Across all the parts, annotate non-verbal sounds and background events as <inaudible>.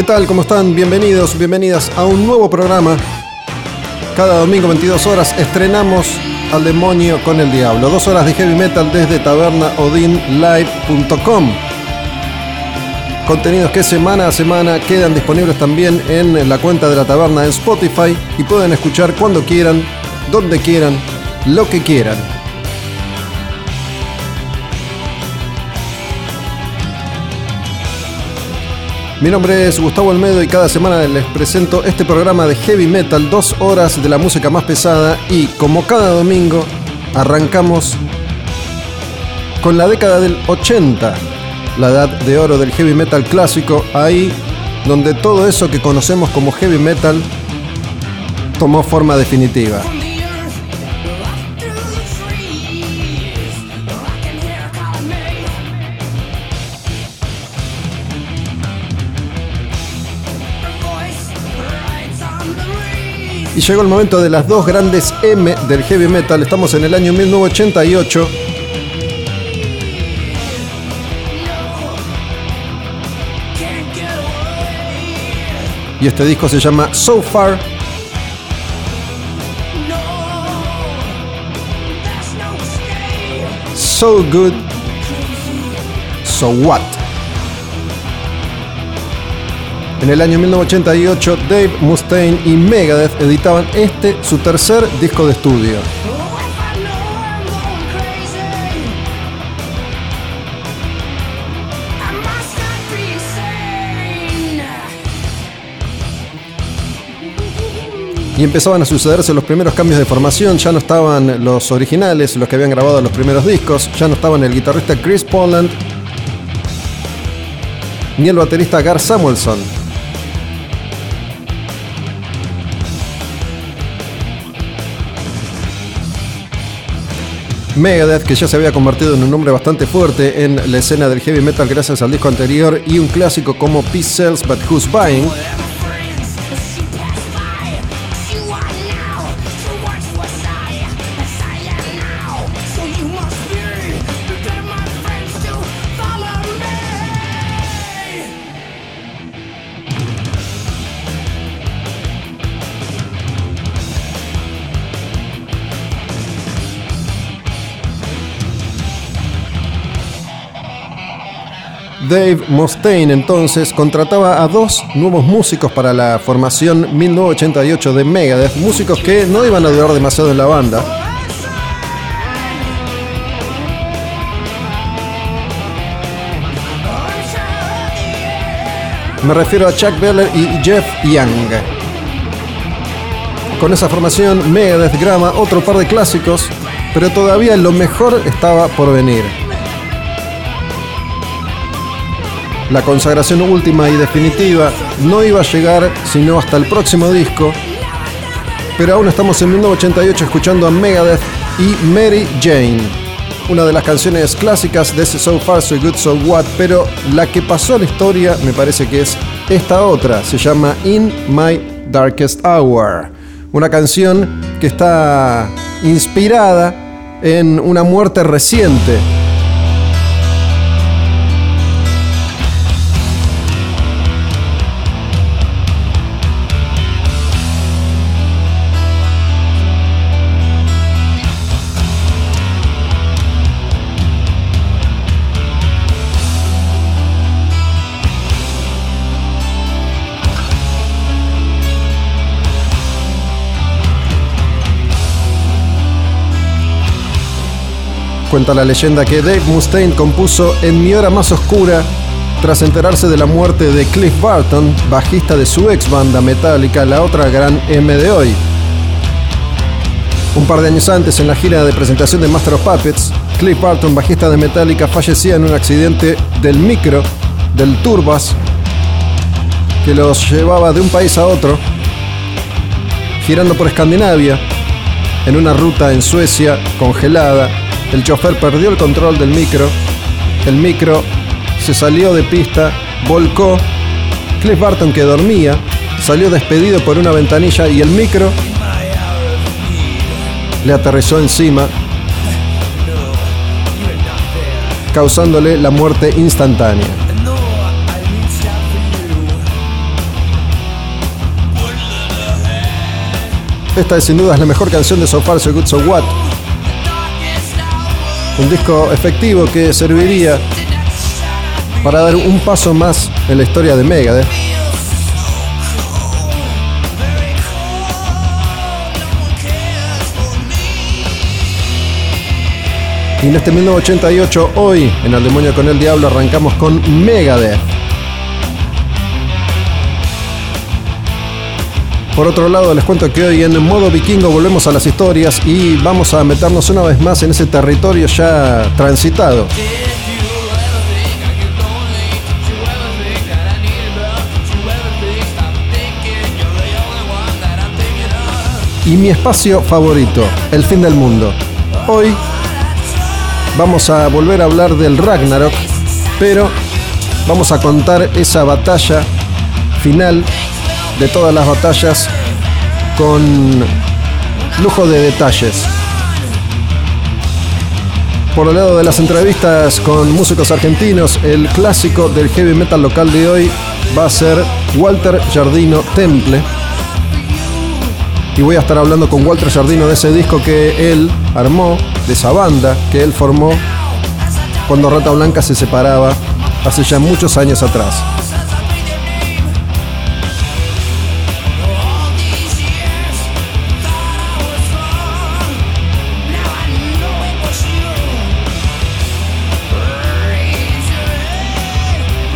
¿Qué tal? ¿Cómo están? Bienvenidos, bienvenidas a un nuevo programa. Cada domingo 22 horas estrenamos al demonio con el diablo. Dos horas de heavy metal desde tabernaodinlive.com. Contenidos que semana a semana quedan disponibles también en la cuenta de la taberna en Spotify y pueden escuchar cuando quieran, donde quieran, lo que quieran. Mi nombre es Gustavo Almedo y cada semana les presento este programa de heavy metal, dos horas de la música más pesada y como cada domingo arrancamos con la década del 80, la edad de oro del heavy metal clásico, ahí donde todo eso que conocemos como heavy metal tomó forma definitiva. Y llegó el momento de las dos grandes M del heavy metal. Estamos en el año 1988. Y este disco se llama So Far. So Good. So What. En el año 1988, Dave Mustaine y Megadeth editaban este, su tercer disco de estudio. Y empezaban a sucederse los primeros cambios de formación, ya no estaban los originales, los que habían grabado los primeros discos, ya no estaban el guitarrista Chris Poland ni el baterista Gar Samuelson. Megadeth, que ya se había convertido en un nombre bastante fuerte en la escena del heavy metal gracias al disco anterior y un clásico como Peace Sells But Who's Buying. Dave Mustaine entonces contrataba a dos nuevos músicos para la formación 1988 de Megadeth, músicos que no iban a durar demasiado en la banda. Me refiero a Chuck Beller y Jeff Young. Con esa formación, Megadeth graba otro par de clásicos, pero todavía lo mejor estaba por venir. La consagración última y definitiva no iba a llegar sino hasta el próximo disco, pero aún estamos en 1988 escuchando a Megadeth y Mary Jane, una de las canciones clásicas de So Far So Good So What, pero la que pasó a la historia me parece que es esta otra, se llama In My Darkest Hour, una canción que está inspirada en una muerte reciente. Cuenta la leyenda que Dave Mustaine compuso En mi hora más oscura tras enterarse de la muerte de Cliff Barton, bajista de su ex banda Metallica, la otra gran M de hoy. Un par de años antes, en la gira de presentación de Master of Puppets, Cliff Barton, bajista de Metallica, fallecía en un accidente del micro, del Turbas, que los llevaba de un país a otro, girando por Escandinavia, en una ruta en Suecia congelada, el chofer perdió el control del micro. El micro se salió de pista, volcó. Cliff Barton, que dormía, salió despedido por una ventanilla y el micro le aterrizó encima, causándole la muerte instantánea. Esta es sin duda la mejor canción de So Far So Good So What un disco efectivo que serviría para dar un paso más en la historia de Megadeth. Y en este 1988, hoy, en El Demonio con el Diablo, arrancamos con Megadeth. Por otro lado, les cuento que hoy en modo vikingo volvemos a las historias y vamos a meternos una vez más en ese territorio ya transitado. Y mi espacio favorito, el fin del mundo. Hoy vamos a volver a hablar del Ragnarok, pero vamos a contar esa batalla final de todas las batallas con lujo de detalles. Por el lado de las entrevistas con músicos argentinos, el clásico del heavy metal local de hoy va a ser Walter Jardino Temple. Y voy a estar hablando con Walter Jardino de ese disco que él armó, de esa banda que él formó cuando Rata Blanca se separaba hace ya muchos años atrás.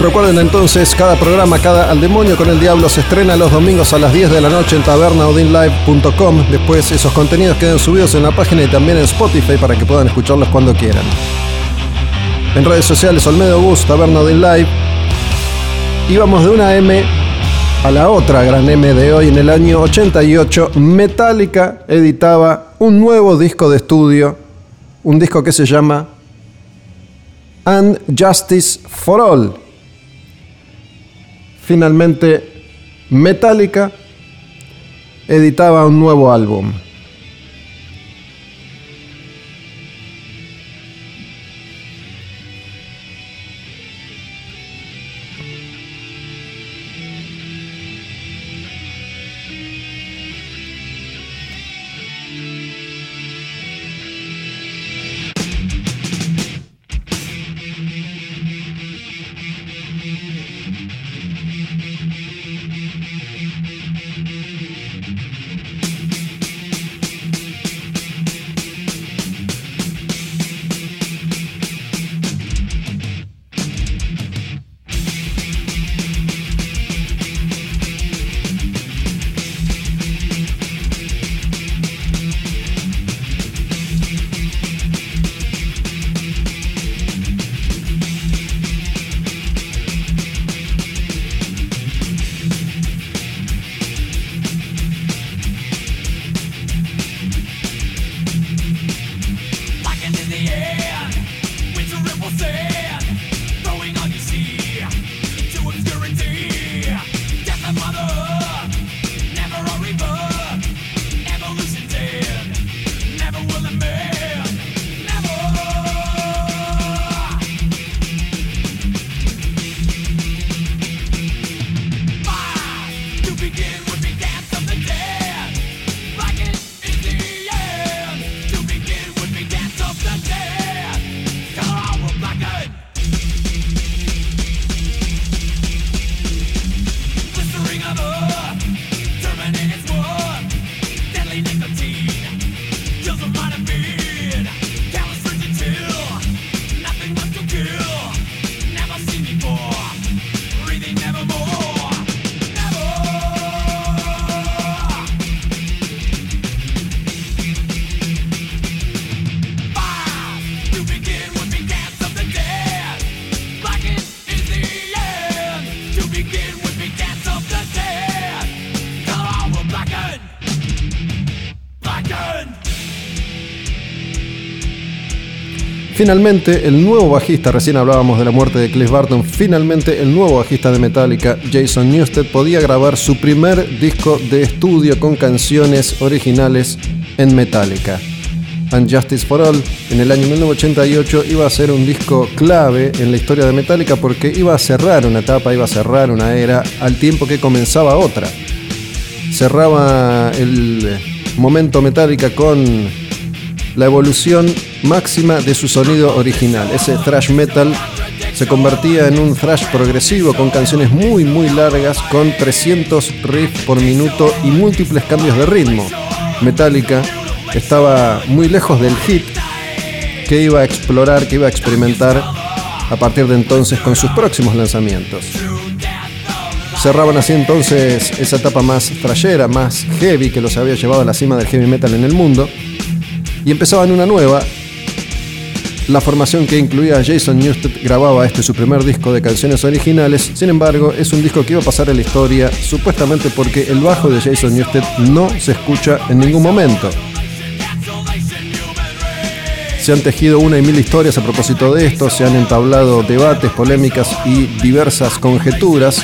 Recuerden entonces, cada programa, cada Al Demonio con el Diablo se estrena los domingos a las 10 de la noche en tabernaudinlive.com. Después esos contenidos quedan subidos en la página y también en Spotify para que puedan escucharlos cuando quieran. En redes sociales, Olmedo Bus, Taberna Live. Y vamos de una M a la otra gran M de hoy. En el año 88, Metallica editaba un nuevo disco de estudio. Un disco que se llama And Justice for All finalmente Metallica editaba un nuevo álbum. Finalmente, el nuevo bajista, recién hablábamos de la muerte de Cliff Barton, finalmente el nuevo bajista de Metallica, Jason Newsted, podía grabar su primer disco de estudio con canciones originales en Metallica. And Justice for All en el año 1988 iba a ser un disco clave en la historia de Metallica porque iba a cerrar una etapa, iba a cerrar una era al tiempo que comenzaba otra. Cerraba el momento Metallica con la evolución máxima de su sonido original. Ese thrash metal se convertía en un thrash progresivo con canciones muy muy largas con 300 riffs por minuto y múltiples cambios de ritmo. Metallica estaba muy lejos del hit que iba a explorar, que iba a experimentar a partir de entonces con sus próximos lanzamientos. Cerraban así entonces esa etapa más thrashera, más heavy que los había llevado a la cima del heavy metal en el mundo y empezaban una nueva. La formación que incluía a Jason Newsted grababa este su primer disco de canciones originales, sin embargo es un disco que iba a pasar a la historia supuestamente porque el bajo de Jason Newsted no se escucha en ningún momento. Se han tejido una y mil historias a propósito de esto, se han entablado debates, polémicas y diversas conjeturas.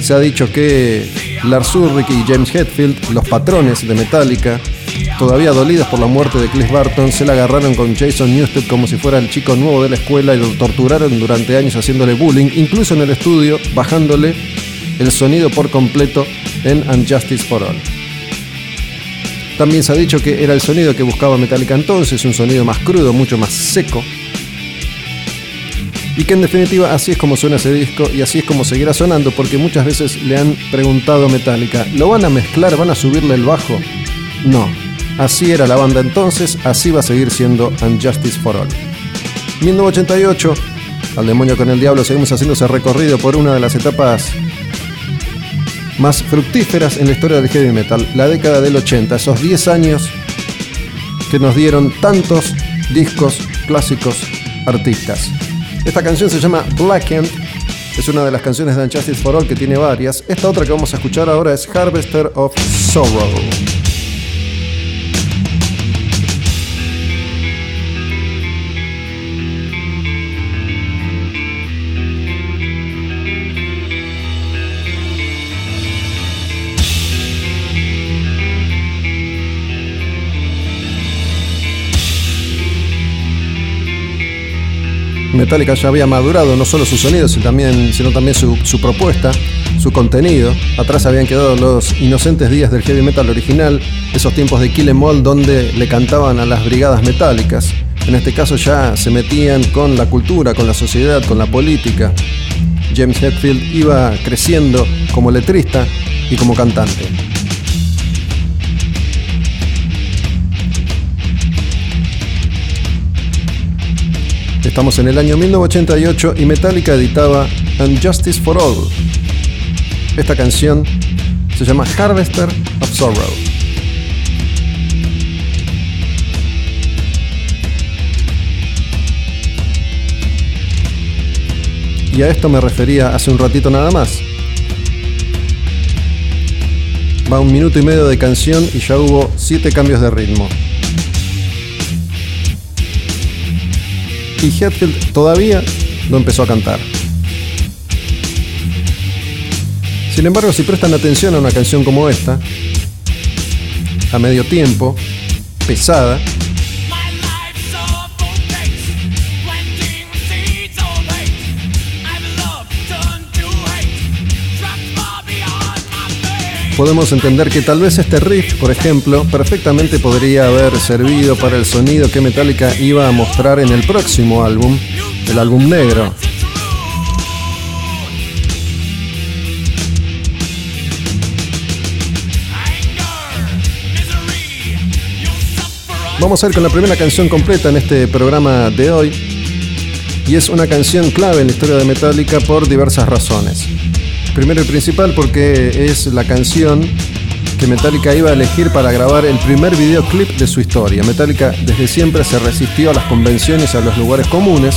Se ha dicho que Lars Ulrich y James Hetfield, los patrones de Metallica, todavía dolidos por la muerte de Cliff Barton, se la agarraron con Jason Newsted como si fuera el chico nuevo de la escuela y lo torturaron durante años haciéndole bullying, incluso en el estudio, bajándole el sonido por completo en Unjustice for All. También se ha dicho que era el sonido que buscaba Metallica entonces, un sonido más crudo, mucho más seco. Y que en definitiva así es como suena ese disco y así es como seguirá sonando porque muchas veces le han preguntado a Metallica, ¿lo van a mezclar? ¿Van a subirle el bajo? No, así era la banda entonces, así va a seguir siendo Unjustice for All. 1988, al demonio con el diablo, seguimos haciendo ese recorrido por una de las etapas más fructíferas en la historia del heavy metal, la década del 80, esos 10 años que nos dieron tantos discos clásicos artistas. Esta canción se llama Blackened, es una de las canciones de Unjustice for All que tiene varias. Esta otra que vamos a escuchar ahora es Harvester of Sorrow. Metallica ya había madurado no solo su sonido, sino también, sino también su, su, propuesta, su contenido. Atrás habían quedado los inocentes días del heavy metal original, esos tiempos de Kill Em All donde le cantaban a las brigadas metálicas. En este caso ya se metían con la cultura, con la sociedad, con la política. James Hetfield iba creciendo como letrista y como cantante. Estamos en el año 1988 y Metallica editaba Unjustice for All. Esta canción se llama Harvester of Sorrow. Y a esto me refería hace un ratito nada más. Va un minuto y medio de canción y ya hubo siete cambios de ritmo. Y Hetfield todavía no empezó a cantar. Sin embargo, si prestan atención a una canción como esta, a medio tiempo, pesada, podemos entender que tal vez este riff, por ejemplo, perfectamente podría haber servido para el sonido que Metallica iba a mostrar en el próximo álbum, el álbum negro. Vamos a ir con la primera canción completa en este programa de hoy. Y es una canción clave en la historia de Metallica por diversas razones. Primero y principal porque es la canción que Metallica iba a elegir para grabar el primer videoclip de su historia. Metallica desde siempre se resistió a las convenciones a los lugares comunes.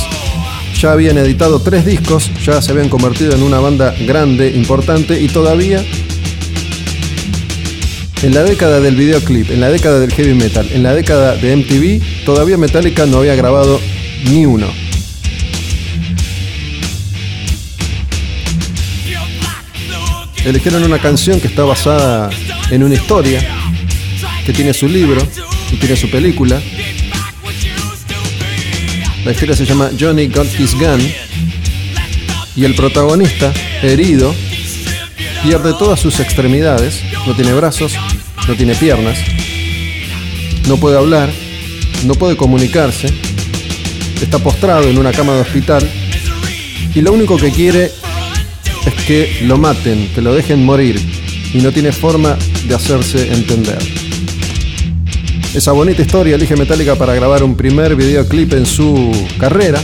Ya habían editado tres discos, ya se habían convertido en una banda grande, importante y todavía En la década del videoclip, en la década del heavy metal, en la década de MTV, todavía Metallica no había grabado ni uno. Eligieron una canción que está basada en una historia, que tiene su libro y tiene su película. La historia se llama Johnny Got His Gun y el protagonista, herido, pierde todas sus extremidades, no tiene brazos, no tiene piernas, no puede hablar, no puede comunicarse, está postrado en una cama de hospital y lo único que quiere que lo maten, que lo dejen morir y no tiene forma de hacerse entender. Esa bonita historia elige Metallica para grabar un primer videoclip en su carrera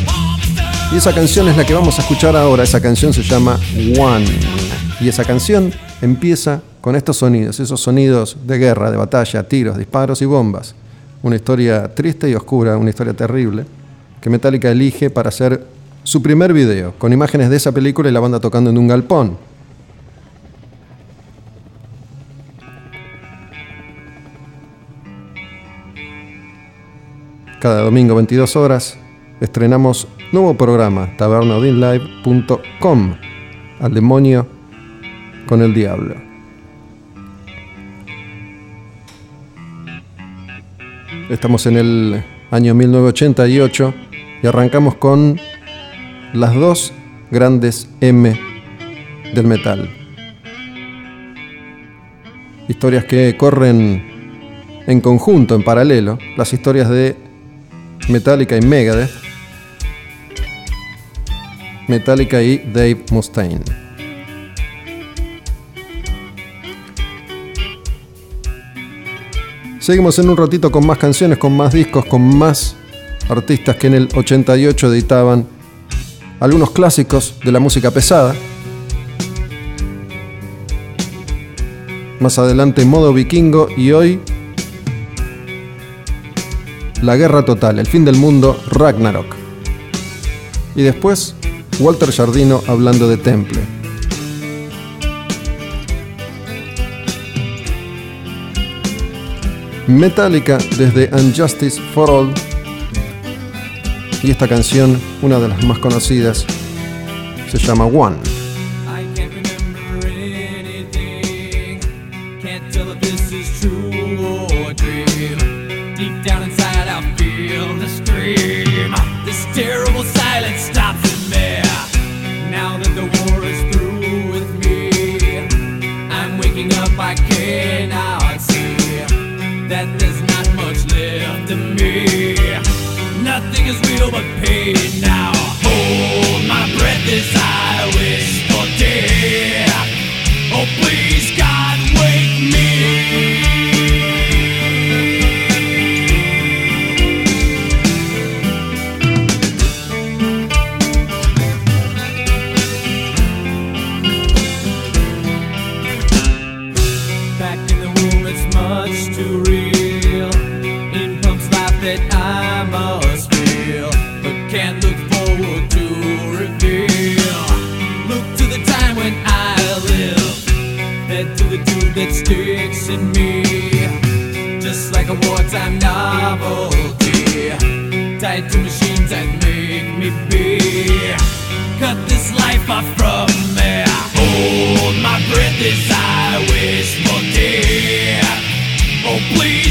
y esa canción es la que vamos a escuchar ahora, esa canción se llama One y esa canción empieza con estos sonidos, esos sonidos de guerra, de batalla, tiros, disparos y bombas. Una historia triste y oscura, una historia terrible, que Metallica elige para hacer su primer video, con imágenes de esa película y la banda tocando en un galpón. Cada domingo 22 horas estrenamos nuevo programa tabernodinlive.com al demonio con el diablo. Estamos en el año 1988 y arrancamos con las dos grandes M del metal. Historias que corren en conjunto, en paralelo, las historias de Metallica y Megadeth, Metallica y Dave Mustaine. Seguimos en un ratito con más canciones, con más discos, con más artistas que en el 88 editaban algunos clásicos de la música pesada. Más adelante modo vikingo y hoy la guerra total, el fin del mundo, Ragnarok. Y después Walter Jardino hablando de Temple. Metallica desde Unjustice for All. Y esta canción, una de las más conocidas, se llama One. night. inside the machine that make me be. Cut this life off from me. Hold my breath as I wish for dear. Oh please.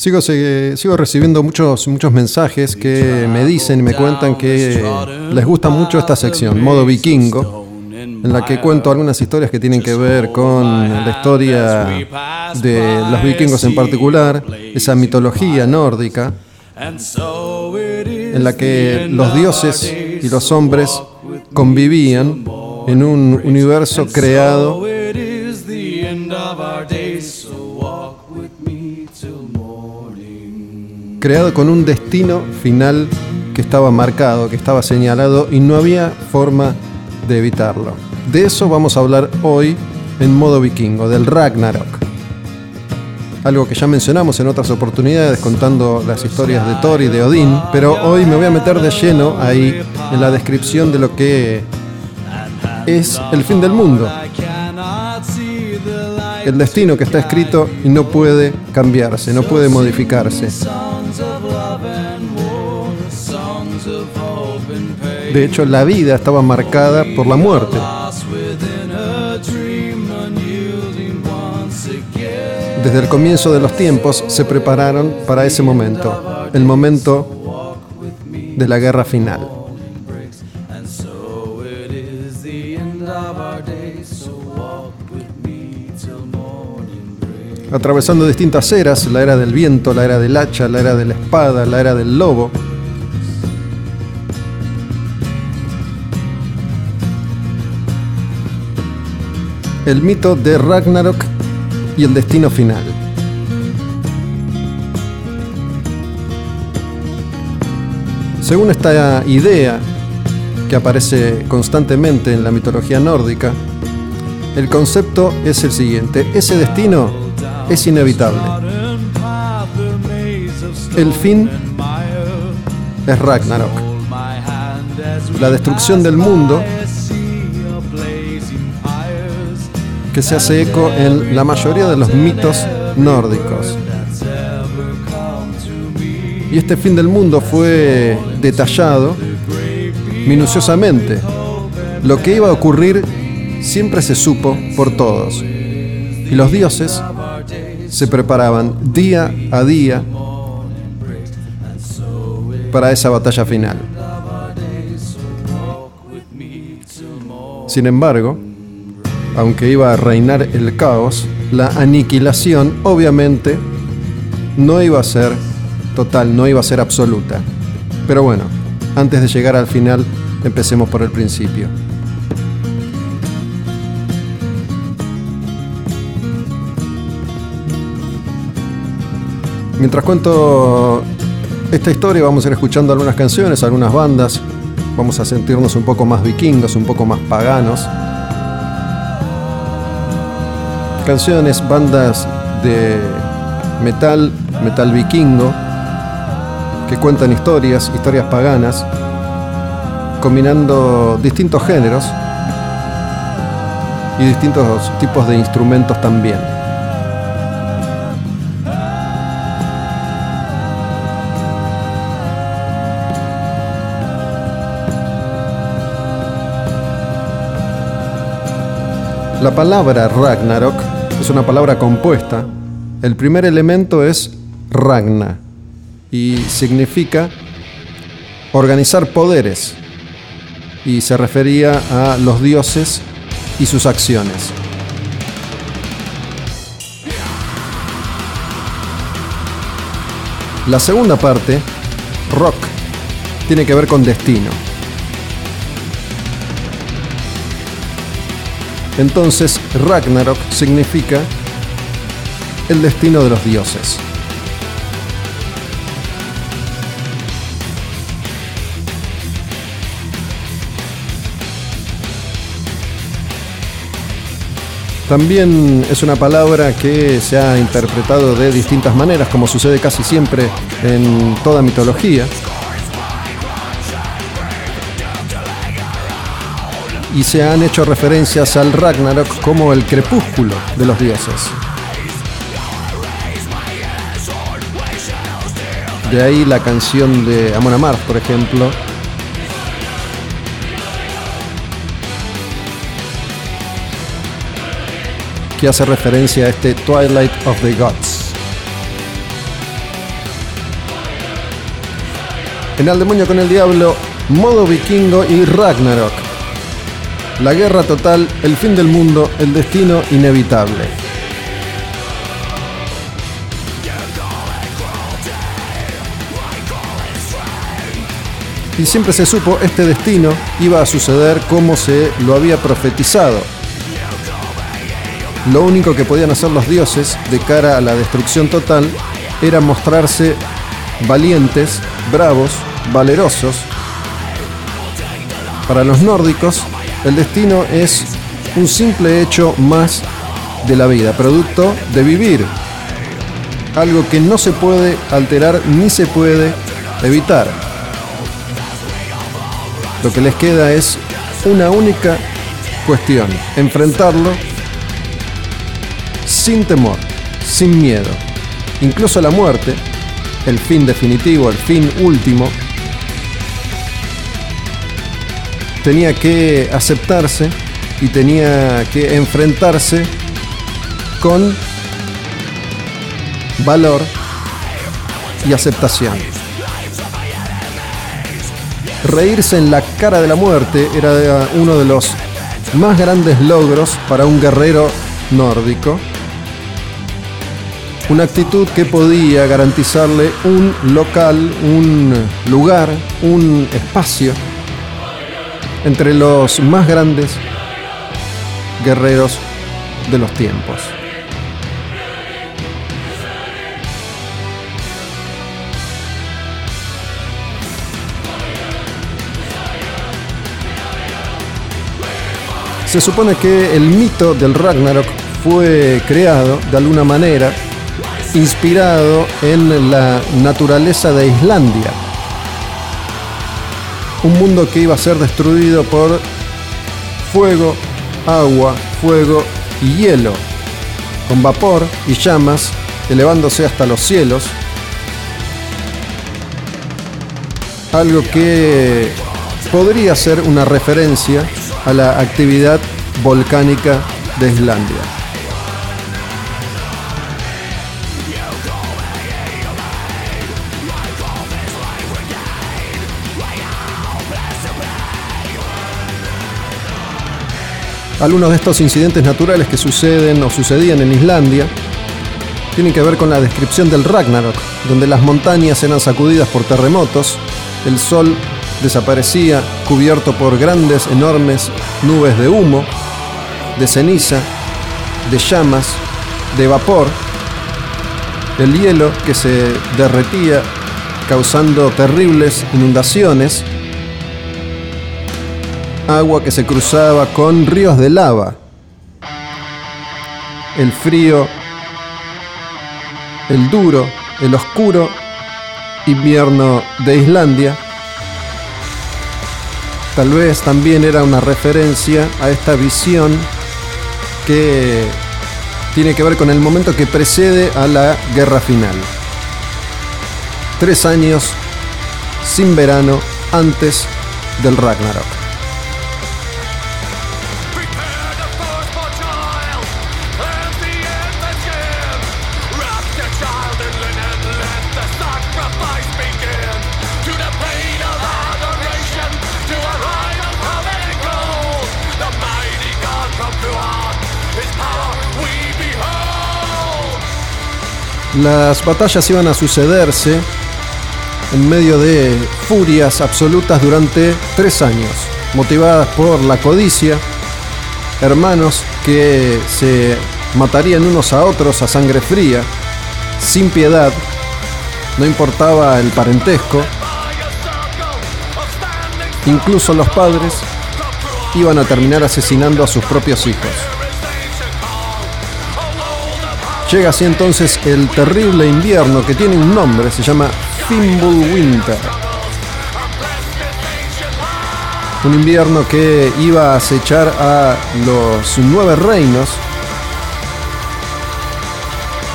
Sigo, sigo recibiendo muchos, muchos mensajes que me dicen y me cuentan que les gusta mucho esta sección, modo vikingo, en la que cuento algunas historias que tienen que ver con la historia de los vikingos en particular, esa mitología nórdica, en la que los dioses y los hombres convivían en un universo creado creado con un destino final que estaba marcado, que estaba señalado y no había forma de evitarlo. De eso vamos a hablar hoy en modo vikingo, del Ragnarok. Algo que ya mencionamos en otras oportunidades contando las historias de Thor y de Odín, pero hoy me voy a meter de lleno ahí en la descripción de lo que es el fin del mundo. El destino que está escrito y no puede cambiarse, no puede modificarse. De hecho, la vida estaba marcada por la muerte. Desde el comienzo de los tiempos se prepararon para ese momento, el momento de la guerra final. Atravesando distintas eras, la era del viento, la era del hacha, la era de la espada, la era del lobo, el mito de Ragnarok y el destino final. Según esta idea que aparece constantemente en la mitología nórdica, el concepto es el siguiente, ese destino es inevitable. El fin es Ragnarok, la destrucción del mundo que se hace eco en la mayoría de los mitos nórdicos. Y este fin del mundo fue detallado minuciosamente. Lo que iba a ocurrir siempre se supo por todos. Y los dioses se preparaban día a día para esa batalla final. Sin embargo, aunque iba a reinar el caos, la aniquilación obviamente no iba a ser total, no iba a ser absoluta. Pero bueno, antes de llegar al final, empecemos por el principio. Mientras cuento esta historia, vamos a ir escuchando algunas canciones, algunas bandas. Vamos a sentirnos un poco más vikingos, un poco más paganos canciones, bandas de metal, metal vikingo, que cuentan historias, historias paganas, combinando distintos géneros y distintos tipos de instrumentos también. La palabra Ragnarok es una palabra compuesta. El primer elemento es Ragna y significa organizar poderes y se refería a los dioses y sus acciones. La segunda parte, rock, tiene que ver con destino. Entonces, Ragnarok significa el destino de los dioses. También es una palabra que se ha interpretado de distintas maneras, como sucede casi siempre en toda mitología. Y se han hecho referencias al Ragnarok como el crepúsculo de los dioses. De ahí la canción de Amon Amarth, por ejemplo, que hace referencia a este Twilight of the Gods. En Al Demonio con el Diablo, modo vikingo y Ragnarok. La guerra total, el fin del mundo, el destino inevitable. Y siempre se supo este destino iba a suceder como se lo había profetizado lo único que podían hacer los dioses de cara a la destrucción total era mostrarse valientes, bravos, valerosos. Para los nórdicos, el destino es un simple hecho más de la vida, producto de vivir. Algo que no se puede alterar ni se puede evitar. Lo que les queda es una única cuestión, enfrentarlo sin temor, sin miedo. Incluso la muerte, el fin definitivo, el fin último, tenía que aceptarse y tenía que enfrentarse con valor y aceptación. Reírse en la cara de la muerte era uno de los más grandes logros para un guerrero nórdico una actitud que podía garantizarle un local, un lugar, un espacio entre los más grandes guerreros de los tiempos. Se supone que el mito del Ragnarok fue creado de alguna manera inspirado en la naturaleza de Islandia. Un mundo que iba a ser destruido por fuego, agua, fuego y hielo, con vapor y llamas elevándose hasta los cielos. Algo que podría ser una referencia a la actividad volcánica de Islandia. Algunos de estos incidentes naturales que suceden o sucedían en Islandia tienen que ver con la descripción del Ragnarok, donde las montañas eran sacudidas por terremotos, el sol desaparecía cubierto por grandes, enormes nubes de humo, de ceniza, de llamas, de vapor, el hielo que se derretía causando terribles inundaciones, agua que se cruzaba con ríos de lava. El frío, el duro, el oscuro invierno de Islandia. Tal vez también era una referencia a esta visión que tiene que ver con el momento que precede a la guerra final. Tres años sin verano antes del Ragnarok. Las batallas iban a sucederse en medio de furias absolutas durante tres años, motivadas por la codicia, hermanos que se matarían unos a otros a sangre fría, sin piedad, no importaba el parentesco, incluso los padres iban a terminar asesinando a sus propios hijos. Llega así entonces el terrible invierno que tiene un nombre, se llama Fimbul Winter. Un invierno que iba a acechar a los nueve reinos.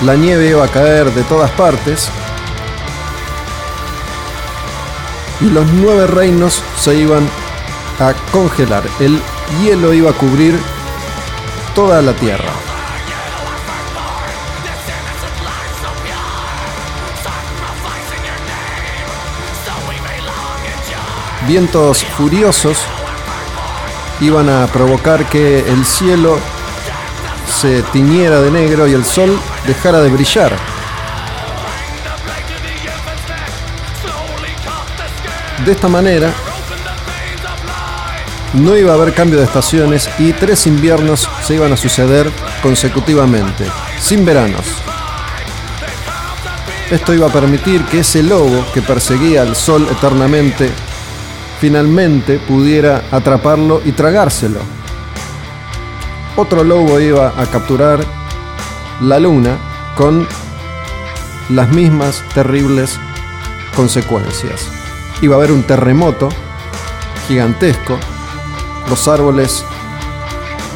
La nieve iba a caer de todas partes. Y los nueve reinos se iban a congelar. El hielo iba a cubrir toda la tierra. Vientos furiosos iban a provocar que el cielo se tiñera de negro y el sol dejara de brillar. De esta manera, no iba a haber cambio de estaciones y tres inviernos se iban a suceder consecutivamente, sin veranos. Esto iba a permitir que ese lobo que perseguía al sol eternamente finalmente pudiera atraparlo y tragárselo. Otro lobo iba a capturar la luna con las mismas terribles consecuencias. Iba a haber un terremoto gigantesco, los árboles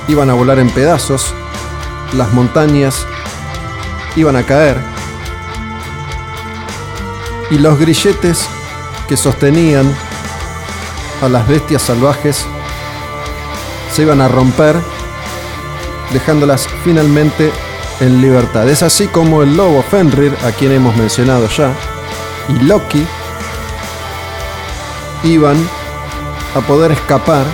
iban a volar en pedazos, las montañas iban a caer y los grilletes que sostenían a las bestias salvajes se iban a romper, dejándolas finalmente en libertad. Es así como el lobo Fenrir, a quien hemos mencionado ya, y Loki iban a poder escapar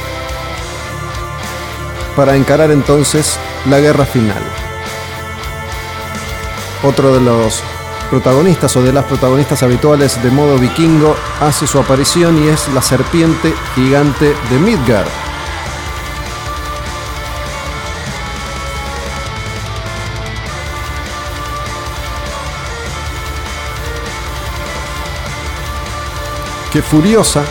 para encarar entonces la guerra final. Otro de los protagonistas o de las protagonistas habituales de modo vikingo hace su aparición y es la serpiente gigante de Midgard. Que furiosa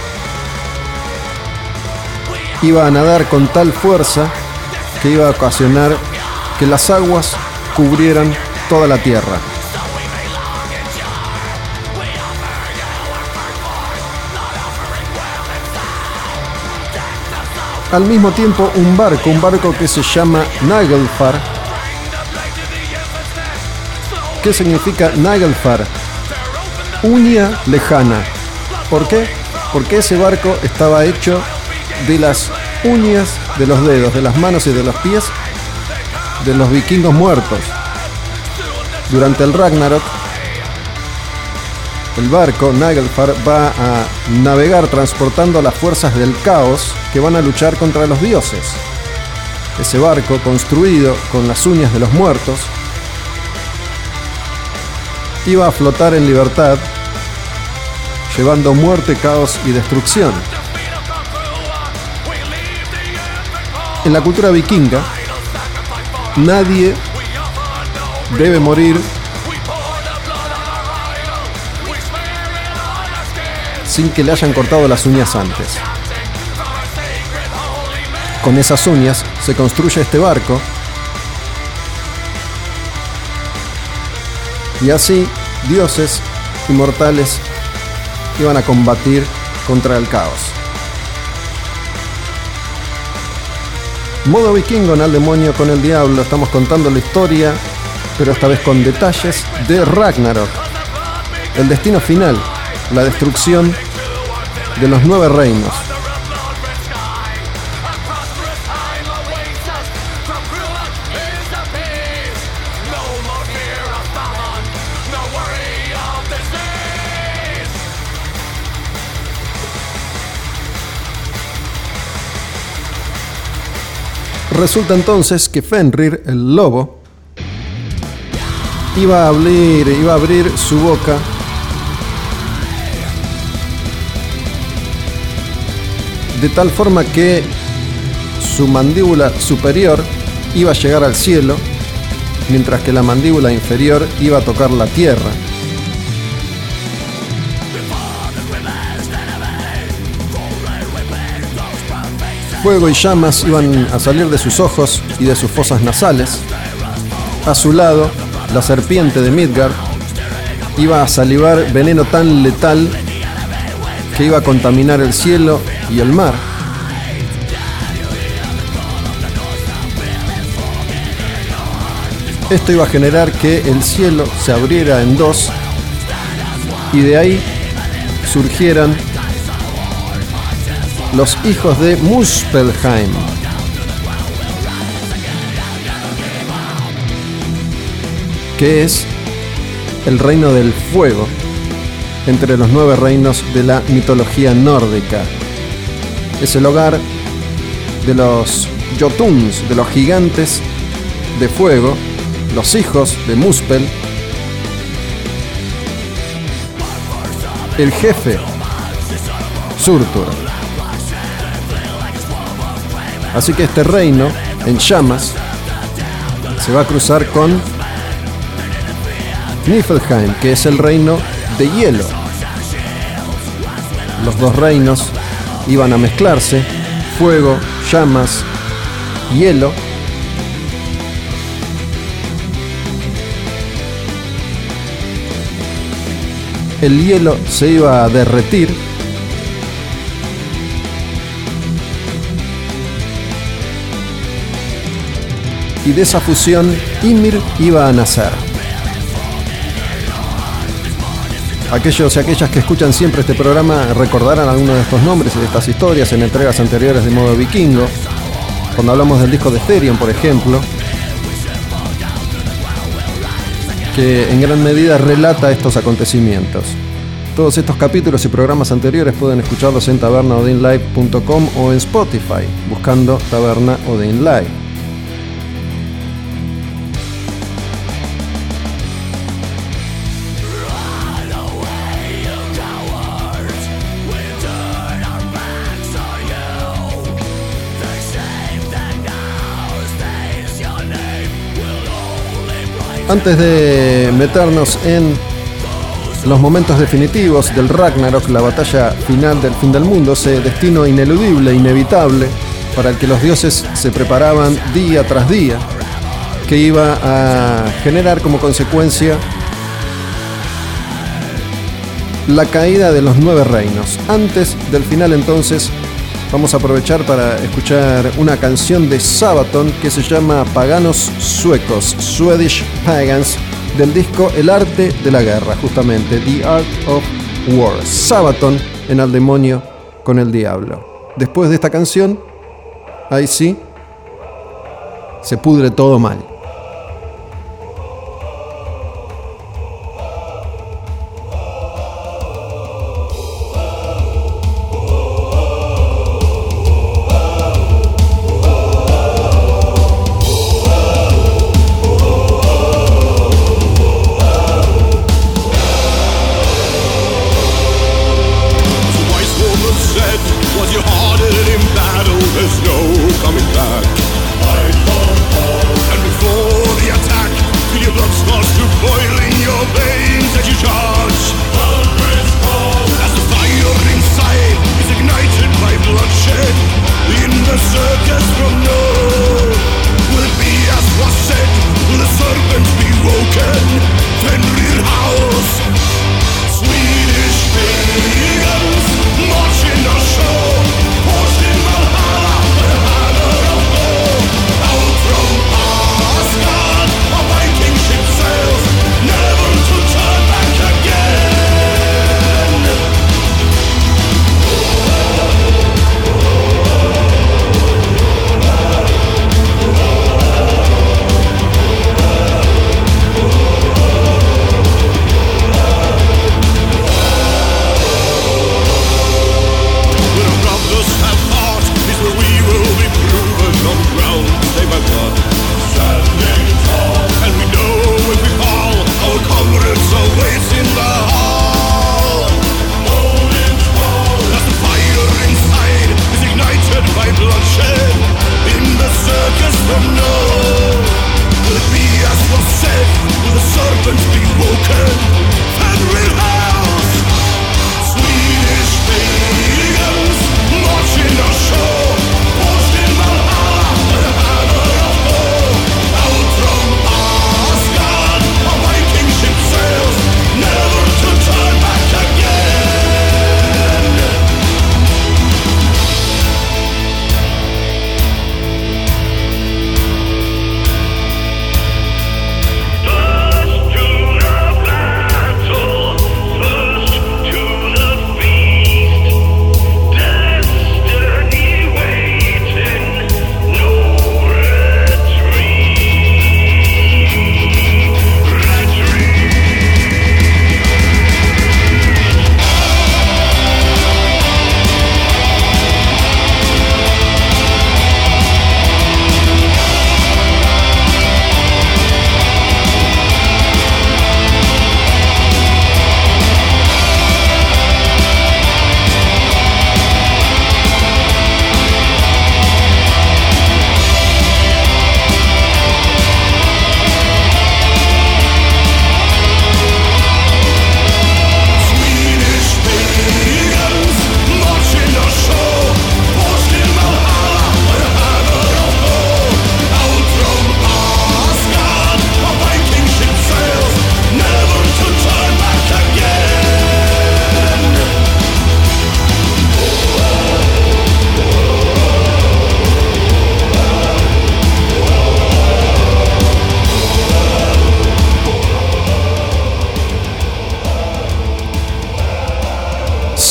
iba a nadar con tal fuerza que iba a ocasionar que las aguas cubrieran toda la tierra. Al mismo tiempo un barco, un barco que se llama Nagelfar. ¿Qué significa Nagelfar? Uña lejana. ¿Por qué? Porque ese barco estaba hecho de las uñas de los dedos, de las manos y de los pies de los vikingos muertos. Durante el Ragnarok, el barco Nagelfar va a navegar transportando las fuerzas del caos que van a luchar contra los dioses. Ese barco, construido con las uñas de los muertos, iba a flotar en libertad, llevando muerte, caos y destrucción. En la cultura vikinga, nadie debe morir sin que le hayan cortado las uñas antes. Con esas uñas se construye este barco y así dioses inmortales iban a combatir contra el caos. Modo vikingo en al demonio con el diablo, estamos contando la historia, pero esta vez con detalles de Ragnarok, el destino final la destrucción de los nueve reinos. Resulta entonces que Fenrir, el lobo, iba a abrir, iba a abrir su boca de tal forma que su mandíbula superior iba a llegar al cielo, mientras que la mandíbula inferior iba a tocar la tierra. Fuego y llamas iban a salir de sus ojos y de sus fosas nasales. A su lado, la serpiente de Midgard, iba a salivar veneno tan letal que iba a contaminar el cielo y el mar. Esto iba a generar que el cielo se abriera en dos y de ahí surgieran los hijos de Muspelheim. que es el reino del fuego entre los nueve reinos de la mitología nórdica. Es el hogar de los Jotuns, de los gigantes de fuego, los hijos de Muspel, el jefe Surtur. Así que este reino en llamas se va a cruzar con Niflheim, que es el reino de hielo. Los dos reinos iban a mezclarse, fuego, llamas, hielo. El hielo se iba a derretir y de esa fusión Ymir iba a nacer. Aquellos y aquellas que escuchan siempre este programa recordarán algunos de estos nombres y de estas historias en entregas anteriores de modo vikingo. Cuando hablamos del disco de Therion, por ejemplo, que en gran medida relata estos acontecimientos. Todos estos capítulos y programas anteriores pueden escucharlos en tabernaodinlive.com o en Spotify, buscando Taberna Odin Live. Antes de meternos en los momentos definitivos del Ragnarok, la batalla final del fin del mundo, ese destino ineludible, inevitable, para el que los dioses se preparaban día tras día, que iba a generar como consecuencia la caída de los nueve reinos. Antes del final entonces Vamos a aprovechar para escuchar una canción de Sabaton que se llama Paganos Suecos, Swedish Pagans, del disco El Arte de la Guerra, justamente, The Art of War. Sabaton en Al Demonio con el Diablo. Después de esta canción, ahí sí, se pudre todo mal.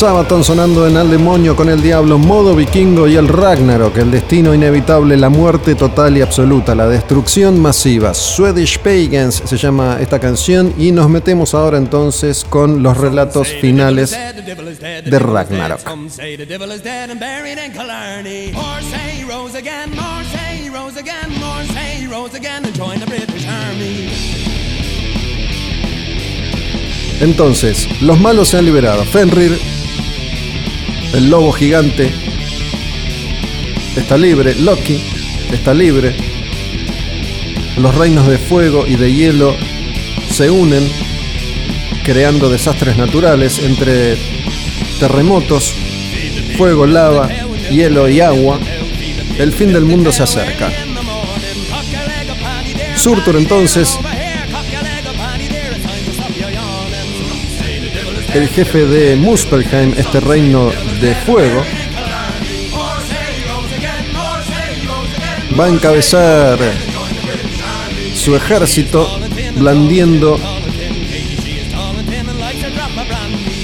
Sabaton sonando en Al Demonio con el Diablo, modo vikingo y el Ragnarok, el destino inevitable, la muerte total y absoluta, la destrucción masiva. Swedish Pagans se llama esta canción y nos metemos ahora entonces con los relatos finales de Ragnarok. Entonces, los malos se han liberado. Fenrir, el lobo gigante, está libre. Loki está libre. Los reinos de fuego y de hielo se unen, creando desastres naturales entre terremotos, fuego, lava, hielo y agua. El fin del mundo se acerca. Surtur entonces el jefe de Muspelheim, este reino de fuego, va a encabezar su ejército blandiendo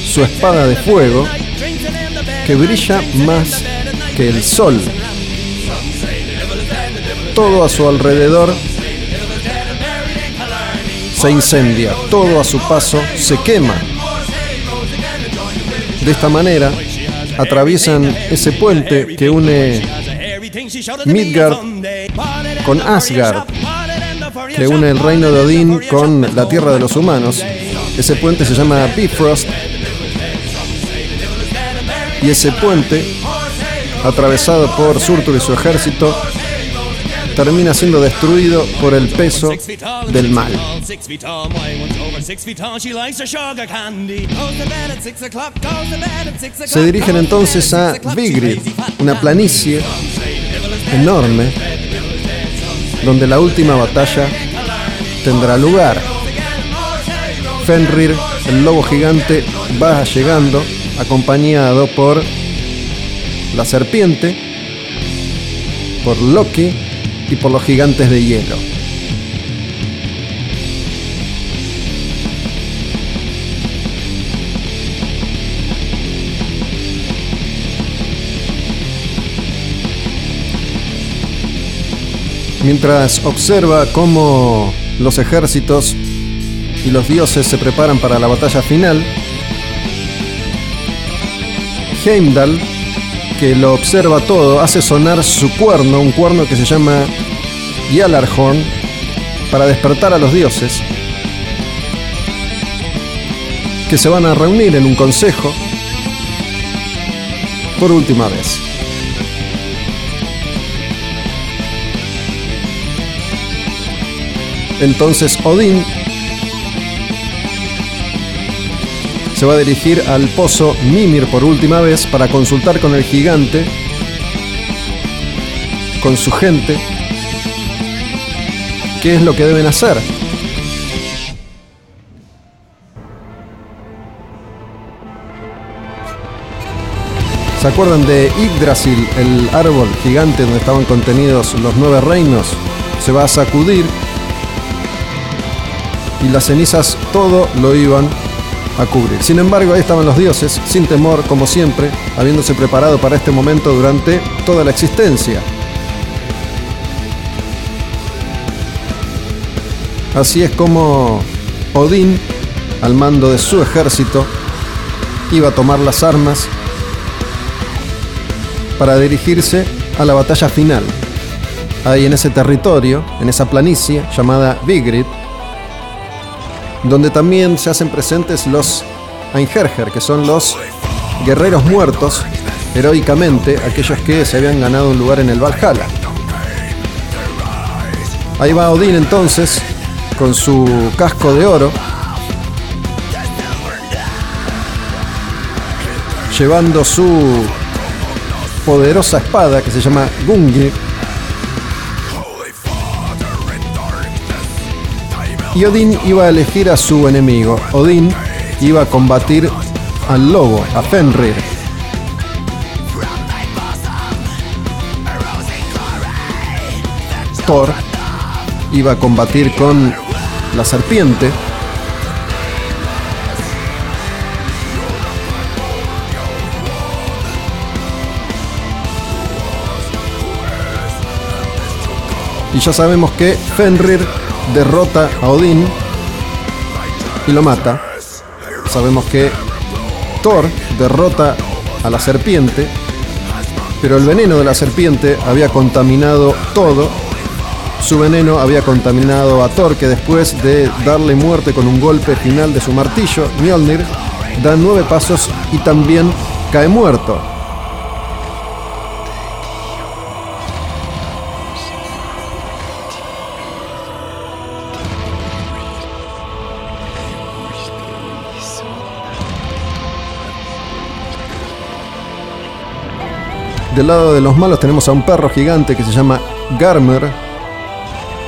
su espada de fuego que brilla más que el sol. Todo a su alrededor se incendia, todo a su paso se quema. De esta manera, atraviesan ese puente que une Midgard con Asgard, que une el reino de Odín con la tierra de los humanos. Ese puente se llama Bifrost. Y ese puente, atravesado por Surtur y su ejército, termina siendo destruido por el peso del mal. Se dirigen entonces a Vigrid, una planicie enorme donde la última batalla tendrá lugar. Fenrir, el lobo gigante, va llegando acompañado por la serpiente, por Loki y por los gigantes de hielo. Mientras observa cómo los ejércitos y los dioses se preparan para la batalla final, Heimdall que lo observa todo, hace sonar su cuerno, un cuerno que se llama Yalarhorn, para despertar a los dioses, que se van a reunir en un consejo por última vez. Entonces Odín se va a dirigir al pozo Mimir por última vez para consultar con el gigante, con su gente, qué es lo que deben hacer. ¿Se acuerdan de Yggdrasil, el árbol gigante donde estaban contenidos los nueve reinos? Se va a sacudir y las cenizas todo lo iban Sin embargo, ahí estaban los dioses, sin temor, como siempre, habiéndose preparado para este momento durante toda la existencia. Así es como Odín, al mando de su ejército, iba a tomar las armas para dirigirse a la batalla final. Ahí en ese territorio, en esa planicie llamada Vigrid, donde también se hacen presentes los Einherjer, que son los guerreros muertos heroicamente, aquellos que se habían ganado un lugar en el Valhalla. Ahí va Odín entonces, con su casco de oro, llevando su poderosa espada que se llama Gungi, y Odín iba a elegir a su enemigo. Odín iba a combatir al lobo, a Fenrir. Thor iba a combatir con la serpiente. Y ya sabemos que Fenrir derrota a Odín y lo mata. Sabemos que Thor derrota a la serpiente, pero el veneno de la serpiente había contaminado todo. Su veneno había contaminado a Thor, que después de darle muerte con un golpe final de su martillo, Mjolnir da nueve pasos y también cae muerto. Del lado de los malos tenemos a un perro gigante que se llama Garmer,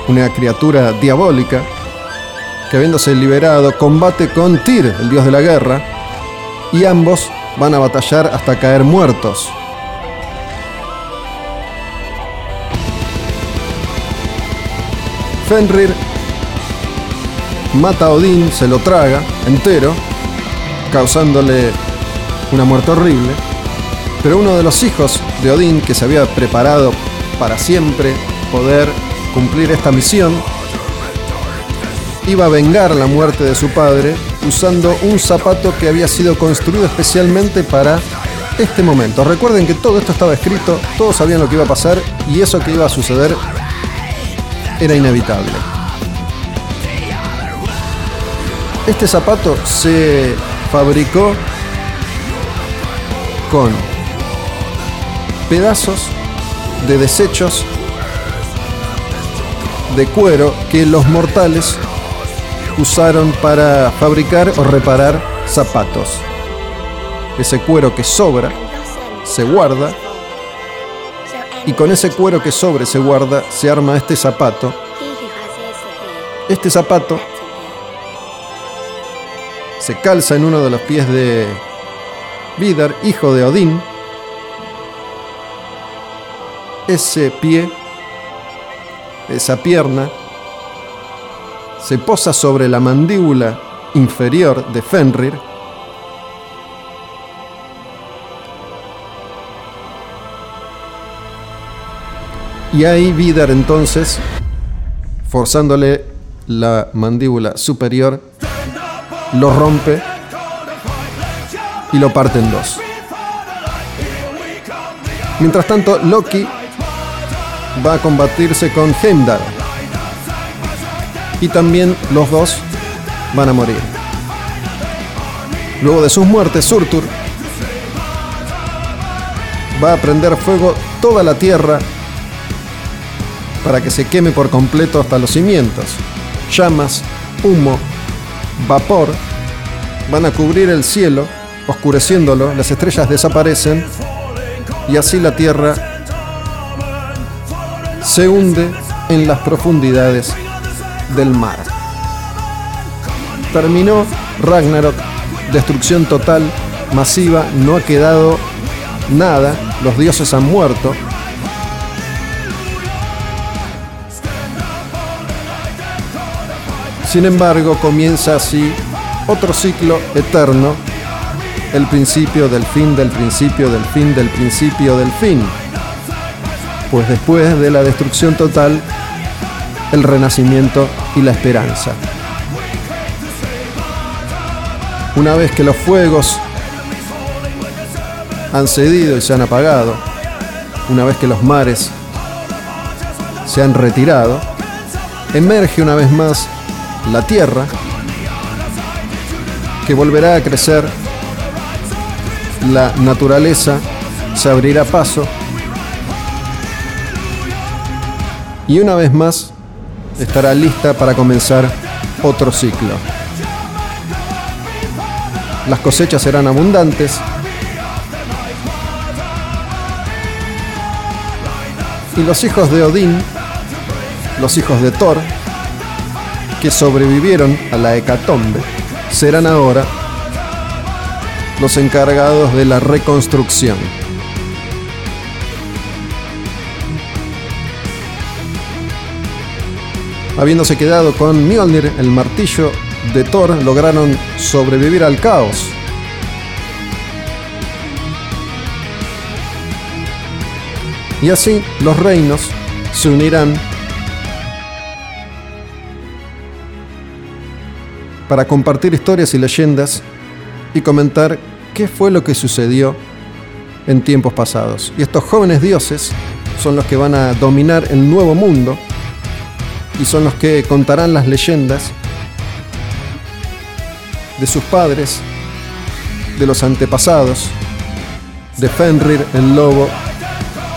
una criatura diabólica que habiéndose liberado combate con Tyr, el dios de la guerra, y ambos van a batallar hasta caer muertos. Fenrir mata a Odín, se lo traga entero, causándole una muerte horrible. Pero uno de los hijos de Odín, que se había preparado para siempre poder cumplir esta misión, iba a vengar la muerte de su padre usando un zapato que había sido construido especialmente para este momento. Recuerden que todo esto estaba escrito, todos sabían lo que iba a pasar y eso que iba a suceder era inevitable. Este zapato se fabricó con pedazos de desechos de cuero que los mortales usaron para fabricar o reparar zapatos. Ese cuero que sobra se guarda y con ese cuero que sobre se guarda se arma este zapato. Este zapato se calza en uno de los pies de Vidar, hijo de Odín. Ese pie, esa pierna, se posa sobre la mandíbula inferior de Fenrir. Y ahí Vidar entonces, forzándole la mandíbula superior, lo rompe y lo parte en dos. Mientras tanto, Loki va a combatirse con Heimdall. Y también los dos van a morir. Luego de sus muertes, Surtur va a prender fuego toda la tierra para que se queme por completo hasta los cimientos. Llamas, humo, vapor van a cubrir el cielo, oscureciéndolo, las estrellas desaparecen y así la tierra se hunde en las profundidades del mar. Terminó Ragnarok, destrucción total, masiva, no ha quedado nada, los dioses han muerto. Sin embargo, comienza así otro ciclo eterno, el principio del fin del principio del fin del principio del fin. Pues después de la destrucción total, el renacimiento y la esperanza. Una vez que los fuegos han cedido y se han apagado, una vez que los mares se han retirado, emerge una vez más la tierra que volverá a crecer, la naturaleza se abrirá paso y una vez más estará lista para comenzar otro ciclo. Las cosechas serán abundantes. Y los hijos de Odín, los hijos de Thor, que sobrevivieron a la hecatombe, serán ahora los encargados de la reconstrucción. habiéndose quedado con Mjolnir, el martillo de Thor, lograron sobrevivir al caos. Y así los reinos se unirán para compartir historias y leyendas y comentar qué fue lo que sucedió en tiempos pasados. Y estos jóvenes dioses son los que van a dominar el nuevo mundo y son los que contarán las leyendas de sus padres, de los antepasados, de Fenrir el lobo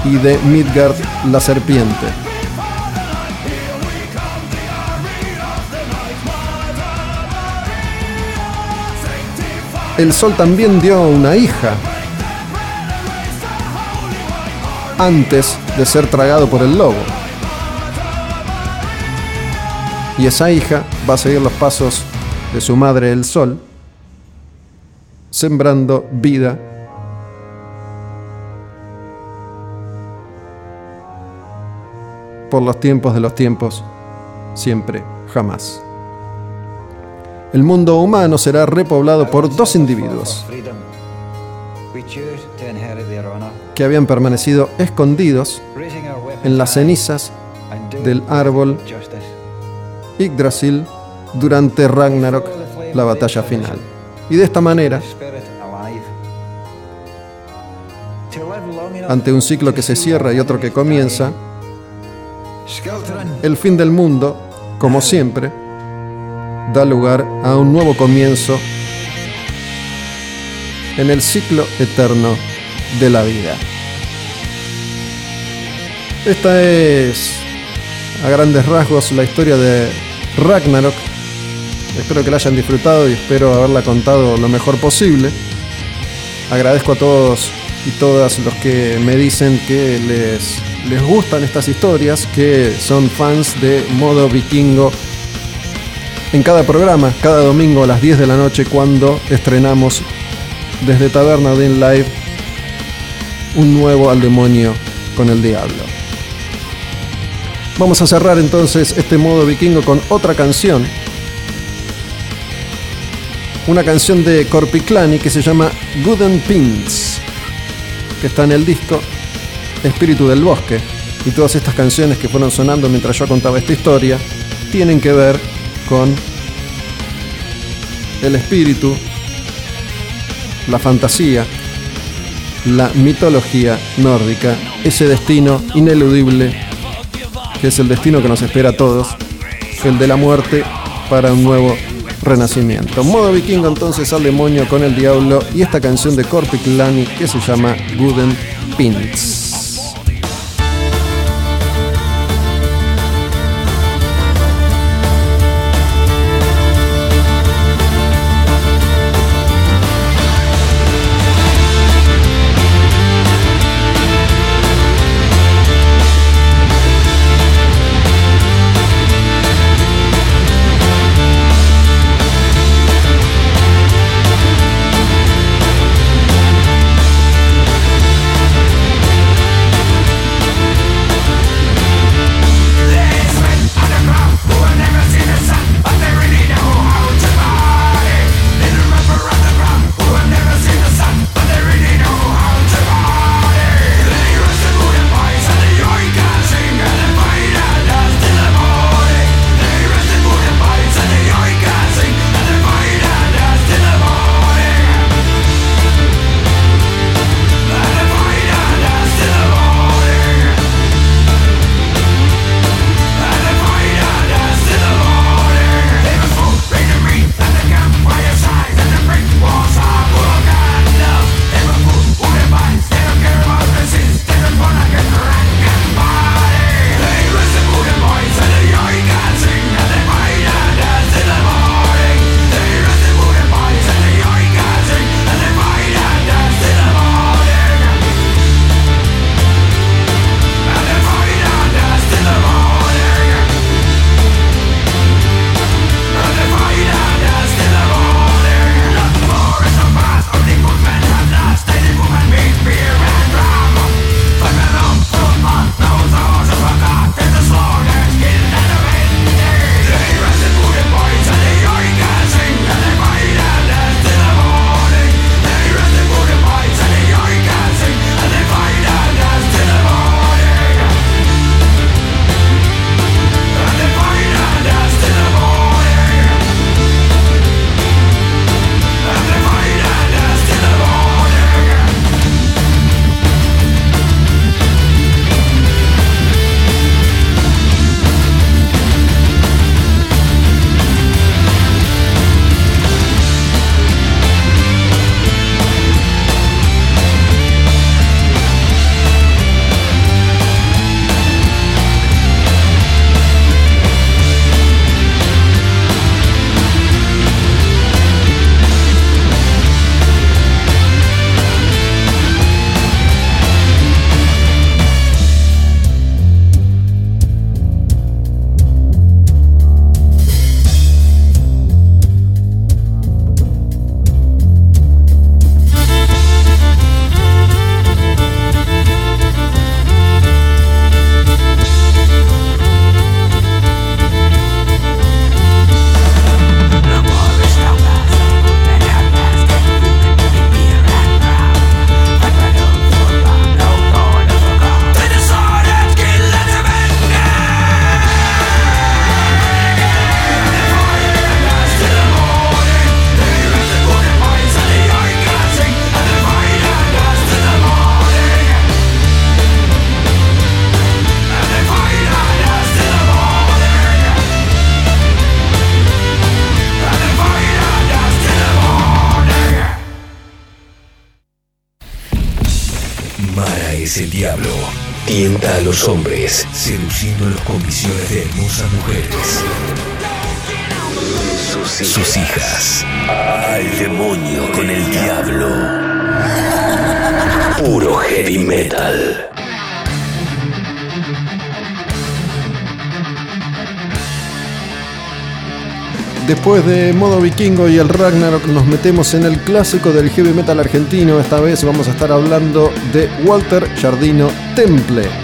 y de Midgard la serpiente. El sol también dio una hija antes de ser tragado por el lobo. Y esa hija va a seguir los pasos de su madre el sol, sembrando vida por los tiempos de los tiempos, siempre, jamás. El mundo humano será repoblado por dos individuos que habían permanecido escondidos en las cenizas del árbol Yggdrasil durante Ragnarok, la batalla final. Y de esta manera, ante un ciclo que se cierra y otro que comienza, el fin del mundo, como siempre, da lugar a un nuevo comienzo en el ciclo eterno de la vida. Esta es, a grandes rasgos, la historia de Ragnarok. Espero que la hayan disfrutado y espero haberla contado lo mejor posible. Agradezco a todos y todas los que me dicen que les, les gustan estas historias, que son fans de modo vikingo en cada programa, cada domingo a las 10 de la noche cuando estrenamos desde Taberna de Live un nuevo al demonio con el diablo. Vamos a cerrar entonces este modo vikingo con otra canción. Una canción de Corpiclani que se llama Gooden Pins, que está en el disco Espíritu del Bosque. Y todas estas canciones que fueron sonando mientras yo contaba esta historia tienen que ver con el espíritu, la fantasía, la mitología nórdica, ese destino ineludible que es el destino que nos espera a todos, el de la muerte para un nuevo renacimiento. Modo vikingo entonces al demonio con el diablo y esta canción de Lani que se llama Gooden Pins. Los hombres, seduciéndolos con visiones de hermosas mujeres. Sus hijas. Al demonio con el diablo. Puro heavy metal. Después de modo vikingo y el Ragnarok nos metemos en el clásico del heavy metal argentino. Esta vez vamos a estar hablando de Walter Jardino Temple.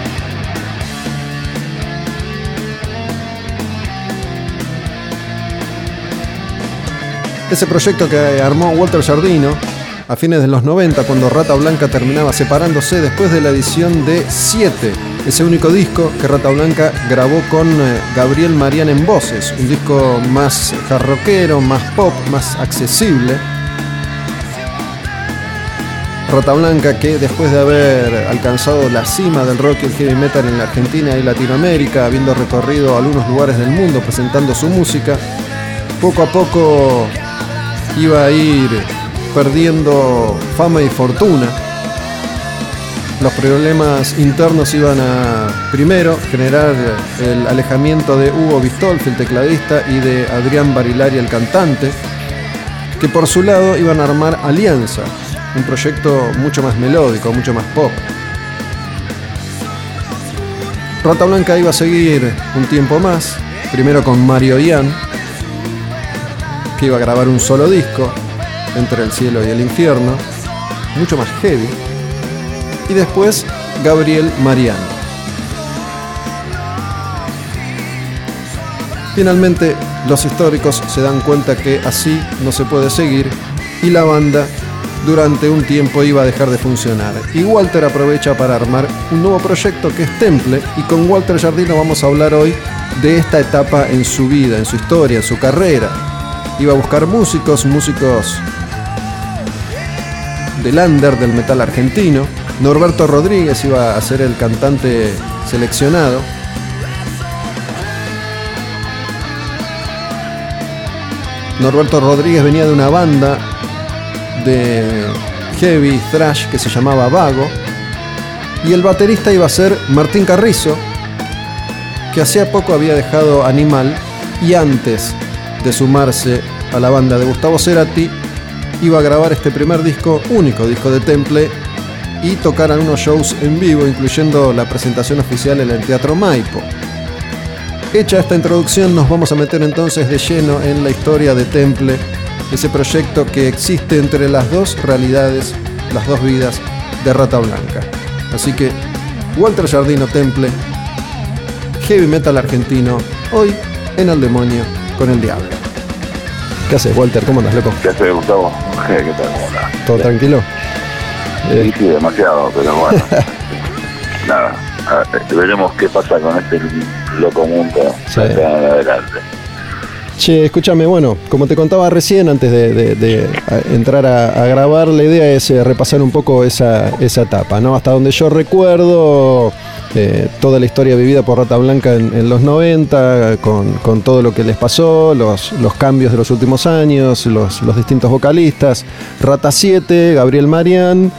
Ese proyecto que armó Walter Jardino a fines de los 90 cuando Rata Blanca terminaba separándose después de la edición de 7 ese único disco que Rata Blanca grabó con eh, Gabriel Marián en voces, un disco más jarroquero, más pop, más accesible. Rata Blanca que después de haber alcanzado la cima del rock y el heavy metal en la Argentina y Latinoamérica, habiendo recorrido algunos lugares del mundo presentando su música, poco a poco iba a ir perdiendo fama y fortuna los problemas internos iban a, primero, generar el alejamiento de Hugo Bistolfi, el tecladista, y de Adrián Barilari, el cantante, que por su lado iban a armar Alianza, un proyecto mucho más melódico, mucho más pop. Rata Blanca iba a seguir un tiempo más, primero con Mario Ian, que iba a grabar un solo disco, Entre el cielo y el infierno, mucho más heavy y después Gabriel Mariano. Finalmente, los históricos se dan cuenta que así no se puede seguir y la banda durante un tiempo iba a dejar de funcionar. Y Walter aprovecha para armar un nuevo proyecto que es Temple y con Walter Jardino vamos a hablar hoy de esta etapa en su vida, en su historia, en su carrera. Iba a buscar músicos, músicos del under, del metal argentino, Norberto Rodríguez iba a ser el cantante seleccionado. Norberto Rodríguez venía de una banda de heavy thrash que se llamaba Vago. Y el baterista iba a ser Martín Carrizo, que hacía poco había dejado Animal y antes de sumarse a la banda de Gustavo Cerati, iba a grabar este primer disco, único disco de Temple, y tocar algunos shows en vivo, incluyendo la presentación oficial en el Teatro Maipo. Hecha esta introducción, nos vamos a meter entonces de lleno en la historia de Temple, ese proyecto que existe entre las dos realidades, las dos vidas de Rata Blanca. Así que, Walter Jardino Temple, heavy metal argentino, hoy en El Demonio con el Diablo. ¿Qué haces, Walter? ¿Cómo andas, loco? ¿Qué haces, Gustavo? ¿Qué tal? ¿Todo tranquilo? Sí, sí, demasiado, pero bueno. <laughs> Nada, veremos qué pasa con este loco mundo sí. adelante. Che, escúchame, bueno, como te contaba recién, antes de, entrar a, grabar, la idea es eh, repasar un poco esa, esa etapa, ¿no? Hasta donde yo recuerdo eh, toda la historia vivida por Rata Blanca en, los 90, con, con, todo lo que les pasó, los, los cambios de los últimos años, los, los distintos vocalistas, Rata 7, Gabriel Marián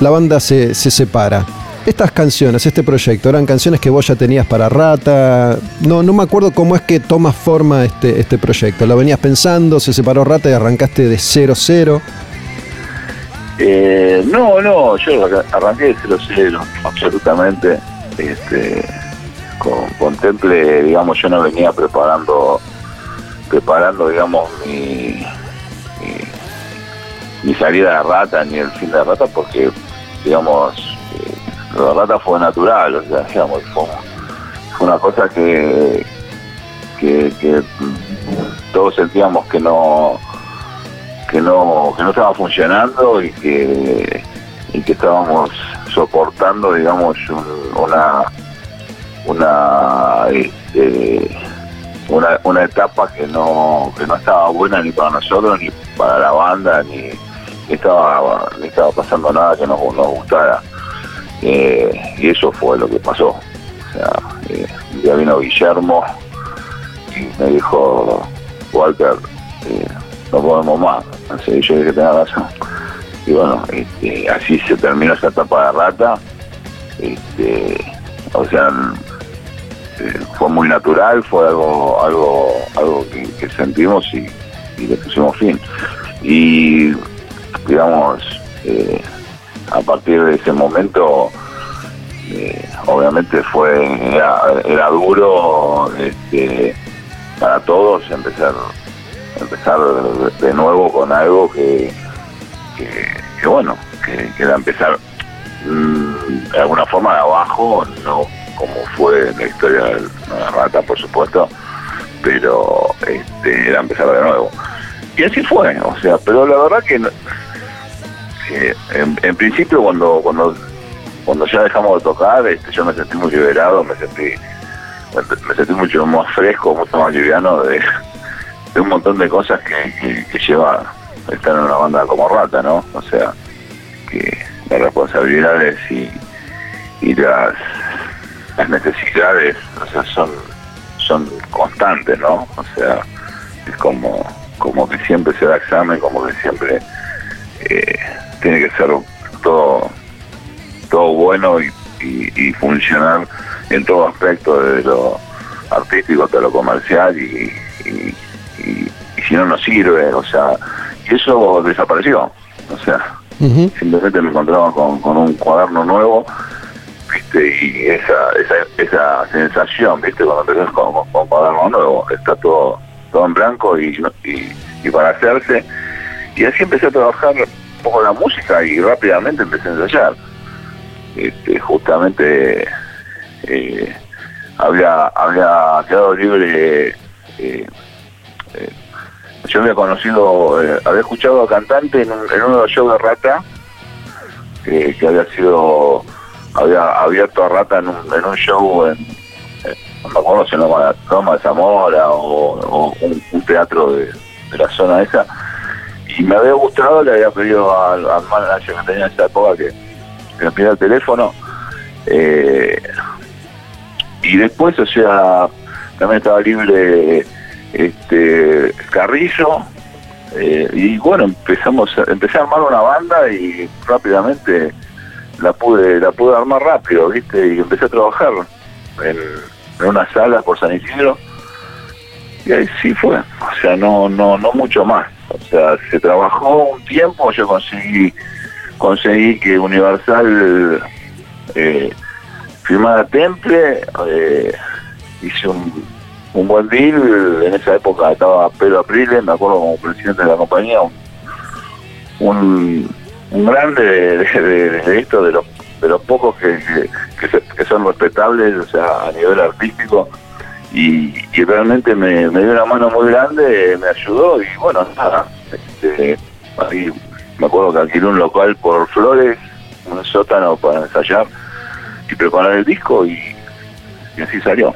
la banda se, separa. Estas canciones, este proyecto, eran canciones que vos ya tenías para Rata. No, no me acuerdo cómo es que toma forma este, este proyecto. ¿Lo venías pensando? ¿Se separó Rata y arrancaste de cero cero? Eh, no, no, yo arranqué de cero cero, absolutamente. Este, con, con Temple, digamos, yo no venía preparando, preparando, digamos, mi, mi salida de rata ni el fin de rata porque digamos eh, la rata fue natural o sea <laughs> digamos fue, una cosa que, que, todos sentíamos que no que no que no estaba funcionando y que y que estábamos soportando digamos una una este, una, una etapa que no que no estaba buena ni para nosotros ni para la banda ni estaba, estaba pasando nada que nos, nos gustara. Eh, y eso fue lo que pasó. O sea, eh, ya vino Guillermo y me dijo, Walter, eh, no podemos más. Así yo dije, razón. bueno, este, así se terminó esa etapa de rata. Este, o sea, eh, fue muy natural, fue algo, algo, algo que, sentimos y, le pusimos fin. Y digamos, eh, a partir de ese momento, eh, obviamente fue era, duro este, para todos empezar empezar de nuevo con algo que, que, bueno, que, era empezar mm, de alguna forma de abajo, no como fue la historia de la rata, por supuesto, pero este, era empezar de nuevo. Y así fue, o sea, pero la verdad que, en, principio cuando cuando cuando ya dejamos de tocar, este, yo me sentí muy liberado, me sentí me sentí mucho más fresco, mucho más liviano de, un montón de cosas que, que, lleva estar en una banda como Rata, ¿no? O sea, que las responsabilidades y, y las, las necesidades, o sea, son, son constantes, ¿no? O sea, es como, como que siempre se da examen, como que siempre eh, tiene que ser todo, todo bueno y, funcionar en todo aspecto, desde lo artístico hasta lo comercial y, y, si no, no sirve, o sea, y eso desapareció, o sea, simplemente me encontraba con, con un cuaderno nuevo y esa, esa, esa sensación, ¿viste? Cuando empezás con, con, cuaderno nuevo, está todo, todo en blanco y, y, para hacerse. Y así empecé a trabajar un poco la música y rápidamente empecé a ensayar. Este, justamente eh, había, había quedado libre. Eh, eh, yo había conocido, había escuchado a cantante en, en uno de los shows de Rata, que había sido había abierto a Rata en un, en un show en, no me acuerdo si no la Toma de Zamora o, un, teatro de, la zona esa. Y me había gustado, le había pedido al, al manager que tenía en esa época que, me pidiera el teléfono. Eh, y después o sea también estaba libre este Carrillo eh, y bueno empezamos empecé a armar una banda y rápidamente la pude la pude armar rápido, ¿viste? Y empecé a trabajar en, una sala por San Isidro. Y ahí sí fue, o sea, no no no mucho más. O sea, se trabajó un tiempo, yo conseguí conseguí que Universal eh, firmara Temple, eh, hice un, un buen deal, en esa época estaba Pedro Apriles, me acuerdo como presidente de la compañía, un un grande de, esto, de los, de los pocos que, que, son respetables, o sea, a nivel artístico, y, realmente me, dio una mano muy grande, me ayudó, y bueno, nada, este, me acuerdo que alquilé un local por Flores, un sótano para ensayar y preparar el disco, y así salió.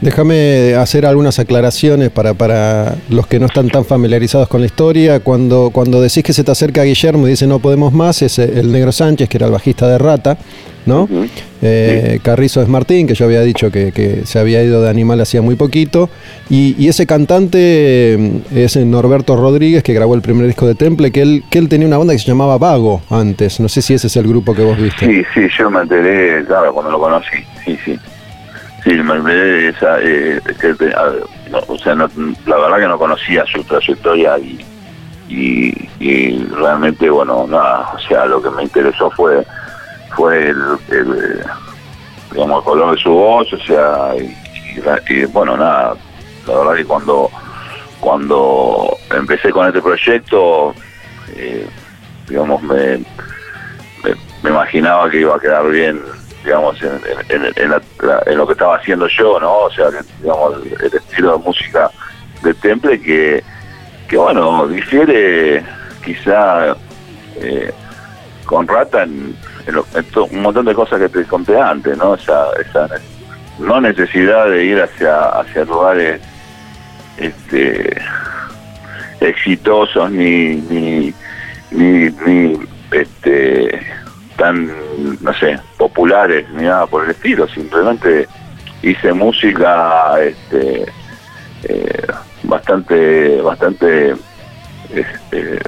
Déjame hacer algunas aclaraciones para, para los que no están tan familiarizados con la historia. Cuando, cuando decís que se te acerca Guillermo y dice no podemos más, es el Negro Sánchez, que era el bajista de Rata, ¿no? Eh, Carrizo es Martín, que yo había dicho que, se había ido de Animal hacía muy poquito. Y, ese cantante mm, es Norberto Rodríguez, que grabó el primer disco de Temple, que él, que él tenía una banda que se llamaba Vago antes. No sé si ese es el grupo que vos viste. Sí, sí, yo me enteré, claro, cuando lo conocí. Sí, sí. Sí, me esa, eh, que, o sea, la verdad que no conocía su trayectoria y, y, realmente, bueno, nada, o sea, lo que me interesó fue fue el, digamos, color de su voz, o sea, y, bueno, nada, la verdad que cuando cuando empecé con este proyecto, eh, digamos, me, me imaginaba que iba a quedar bien digamos, en, lo que estaba haciendo yo, ¿no? O sea, digamos, el, estilo de música de Temple que, que bueno, difiere quizá eh, con Rata en, un montón de cosas que te conté antes, ¿no? Esa, esa no necesidad de ir hacia, hacia lugares este, exitosos ni, ni, ni, ni este, tan, no sé, populares ni nada por el estilo, simplemente hice música este, eh, bastante, bastante este,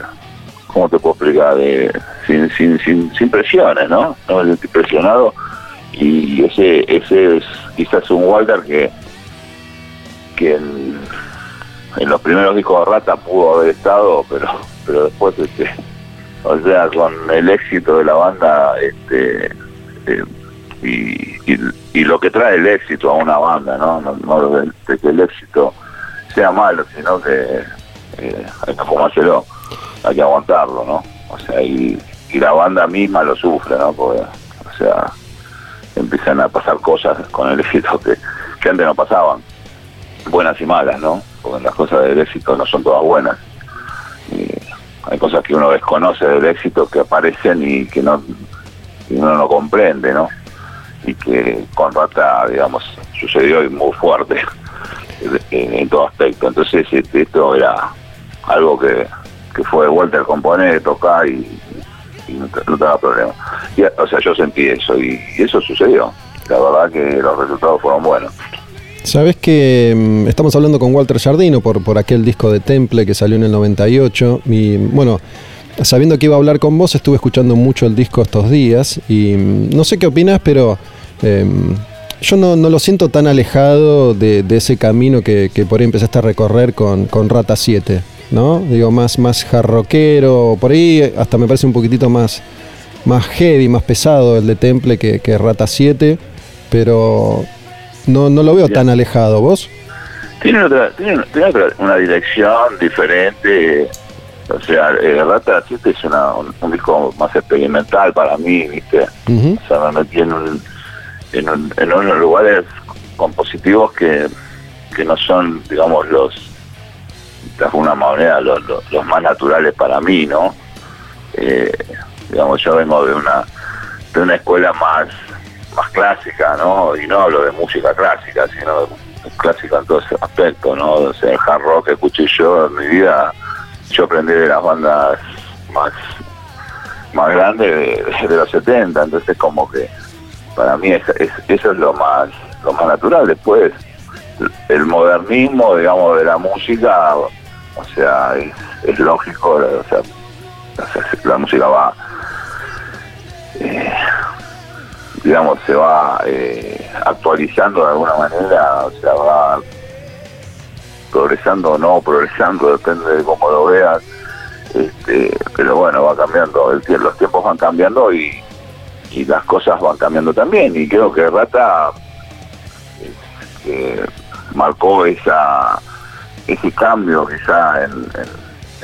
¿cómo te puedo explicar? De, sin, sin, sin, sin presiones, ¿no? No presionado y ese ese es quizás un Walter que que en, los primeros discos de Rata pudo haber estado, pero pero después este o sea con el éxito de la banda este eh, y, y, lo que trae el éxito a una banda, ¿no? No, de, que el éxito sea malo, sino que eh, hay que fumárselo, hay que aguantarlo, ¿no? O sea, y, y la banda misma lo sufre, ¿no? Porque, o sea, empiezan a pasar cosas con el éxito que, que antes no pasaban, buenas y malas, ¿no? Porque las cosas del éxito no son todas buenas. Y hay cosas que uno desconoce del éxito que aparecen y que no y uno no comprende, ¿no? Y que con Rata, digamos, sucedió muy fuerte en, todo aspecto. Entonces este, esto era algo que, que fue Walter componer, tocar y, no, no tenía problema. o sea, yo sentí eso y, eso sucedió. La verdad que los resultados fueron buenos. Sabes que mm, estamos hablando con Walter Jardino por, por aquel disco de Temple que salió en el 98 y bueno, sabiendo que iba a hablar con vos estuve escuchando mucho el disco estos días y mm, no sé qué opinas, pero em, yo no, lo siento tan alejado de, ese camino que, por ahí empezaste a recorrer con, con Rata 7. ¿no? Digo, más, más jarroquero, por ahí hasta me parece un poquitito más, más heavy, más pesado el de Temple que, que Rata 7, pero no, no lo veo tan alejado, ¿vos? Tiene, otra, tiene, una dirección diferente, o sea, eh, Rata 7 es una, un, disco más experimental para mí, ¿viste? O sea, me metí en, un, en, en unos lugares compositivos que, que no son, digamos, los de alguna manera los, los, más naturales para mí, ¿no? Eh, digamos, yo vengo de una de una escuela más más clásica, ¿no? Y no hablo de música clásica, sino clásica en todo ese aspecto, ¿no? O el hard rock que escuché yo en mi vida, yo aprendí de las bandas más más grandes de, los 70, entonces como que para mí es, eso es lo más lo más natural. Después el modernismo, digamos, de la música o sea, es, lógico, o sea, la música va, eh, digamos, se va eh, actualizando de alguna manera, o sea, va progresando o no progresando, depende de cómo lo veas, este, pero bueno, va cambiando, el, los tiempos van cambiando y, y las cosas van cambiando también, y creo que Rata eh, marcó esa ese cambio quizá en,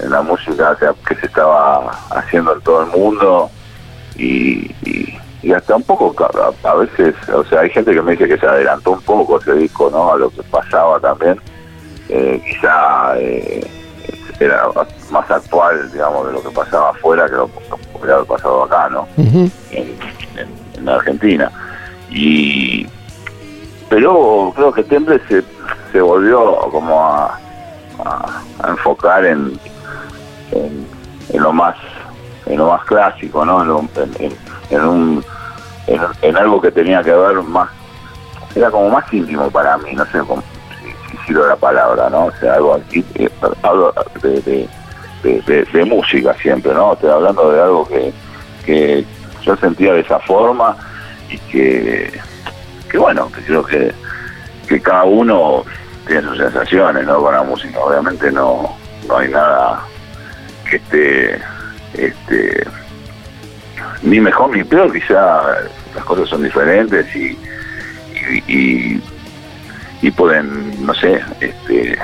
en, la música que, se estaba haciendo en todo el mundo y, hasta un poco a, veces, o sea, hay gente que me dice que se adelantó un poco ese disco, ¿no? A lo que pasaba también, eh, quizá eh, era más actual, digamos, de lo que pasaba afuera que lo que podría haber pasado acá, ¿no? en, en, Argentina. Y pero creo que Temple se, se volvió como a, a, enfocar en, en, lo más en lo más clásico, ¿no? En, en, un, en, algo que tenía que ver más, era como más íntimo para mí, no sé cómo, si, si la palabra, ¿no? O sea, algo aquí, eh, hablo de, de, de, música siempre, ¿no? Estoy hablando de algo que, que yo sentía de esa forma y que, que bueno, que creo que, que cada uno tiene sus sensaciones, ¿no? Con la música, obviamente no, no hay nada que esté, este, ni mejor ni peor, quizá las cosas son diferentes y, y, y, pueden, no sé, este,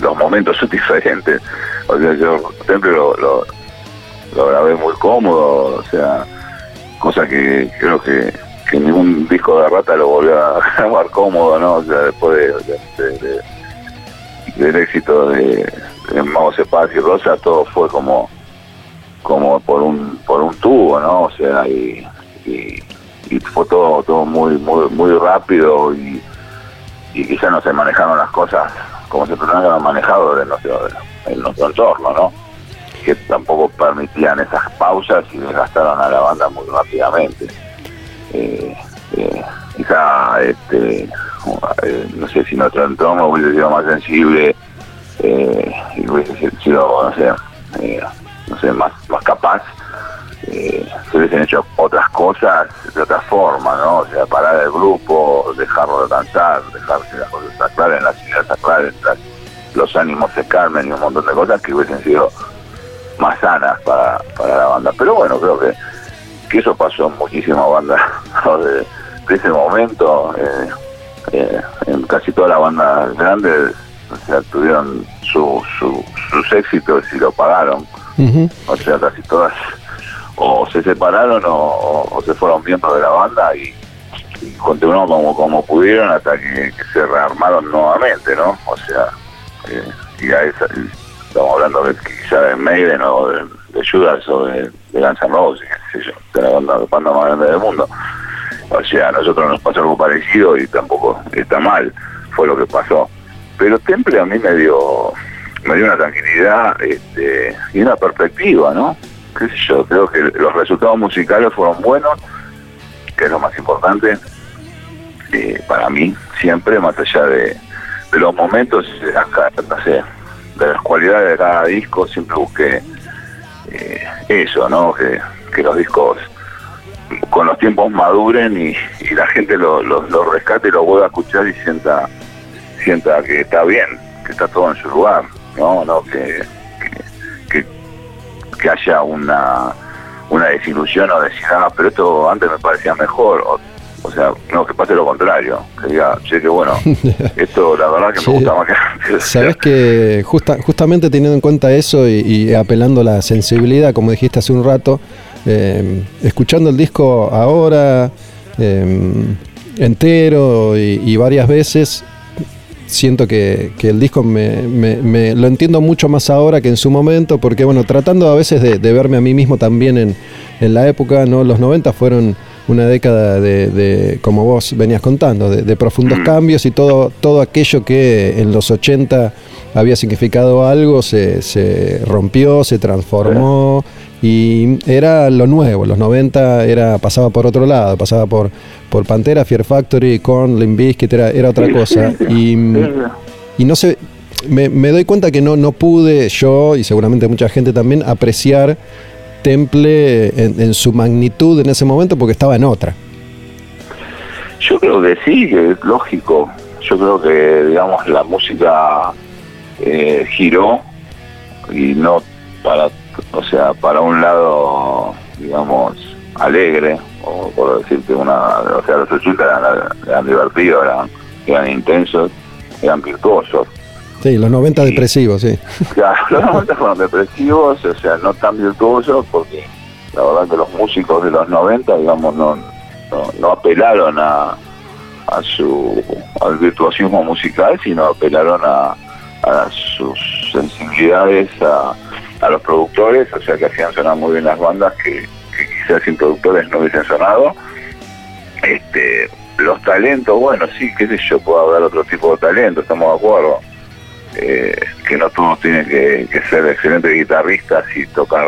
los momentos son <laughs> diferentes. O sea, yo siempre lo, lo, grabé muy cómodo, o sea, cosa que creo que que ningún disco de rata lo volvió a <laughs> grabar cómodo, ¿no? O sea, después de, del éxito de, de Mago y Rosa, todo fue como como por un por un tubo, ¿no? O sea, y, y, fue todo todo muy muy muy rápido y, y quizás no se manejaron las cosas como se tenían manejado en nuestro, en nuestro entorno, ¿no? Que tampoco permitían esas pausas y desgastaron a la banda muy rápidamente eh, eh, quizá este, eh, no sé si nuestro entorno hubiese sido más sensible eh, y hubiese sido no sé no sé, más, más capaz, eh, se hubiesen hecho otras cosas de otra forma, ¿no? O sea, parar el grupo, dejarlo danzar, dejarse las cosas sacrales, las ideas sacrales, los ánimos se calmen y un montón de cosas que hubiesen sido más sanas para, para la banda. Pero bueno, creo que, que eso pasó en muchísimas bandas <laughs> de, ese momento. Eh, eh, en casi todas las bandas grandes o sea, tuvieron su, sus éxitos y lo pagaron. O sea, casi todas o se separaron o, se fueron miembros de la banda y, continuaron como, como pudieron hasta que, se rearmaron nuevamente, ¿no? O sea, eh, y a esa, estamos hablando de quizá de Maiden o de, Judas o de, de Guns de la banda, banda más grande del mundo. O sea, a nosotros nos pasó algo parecido y tampoco está mal, fue lo que pasó. Pero Temple a mí me dio, me dio una tranquilidad este, y una perspectiva, ¿no? Creo que los resultados musicales fueron buenos, que es lo más importante eh, para mí, siempre, más allá de, los momentos, no sé, de las cualidades de cada disco, siempre busqué eh, eso, ¿no? Que, los discos con los tiempos maduren y, la gente lo, lo, rescate y lo vuelva a escuchar y sienta sienta que está bien, que está todo en su lugar, no, no que, que, que haya una una desilusión o decir, ah, pero esto antes me parecía mejor, o, sea, no, que pase lo contrario, que diga, che, que bueno, <laughs> esto la verdad que me gusta más que antes. Sabes que justa, justamente teniendo en cuenta eso y, y apelando a la sensibilidad, como dijiste hace un rato, eh, escuchando el disco ahora eh, entero y, varias veces, siento que, el disco me, lo entiendo mucho más ahora que en su momento, porque bueno, tratando a veces de, verme a mí mismo también en, en, la época, ¿no? Los 90 fueron una década de, como vos venías contando, de, profundos mm. cambios y todo, todo aquello que en los 80 había significado algo se, se rompió, se transformó y era lo nuevo, los 90 era, pasaba por otro lado, pasaba por, por Pantera, Fear Factory, con Limp Bizkit, era, era otra cosa. Y, y no sé, me, me, doy cuenta que no, no pude yo, y seguramente mucha gente también, apreciar Temple en, en su magnitud en ese momento porque estaba en otra. Yo creo que sí, que es lógico. Yo creo que, digamos, la música eh, giró y no para o sea, para un lado, digamos, alegre, o por decirte una, o sea, los 80 eran, divertidos, eran, intensos, eran virtuosos. Sí, los 90 depresivos, sí. Claro, los 90 fueron depresivos, o sea, no tan virtuosos, porque la verdad que los músicos de los 90, digamos, no, no, apelaron a, a su al virtuosismo musical, sino apelaron a, a sus sensibilidades, a a los productores, o sea que hacían sonar muy bien las bandas que, quizás sin productores no hubiesen sonado. Este, los talentos, bueno, sí, qué sé yo, puedo hablar otro tipo de talento, estamos de acuerdo. Eh, que no todos tienen que, ser excelentes guitarristas y tocar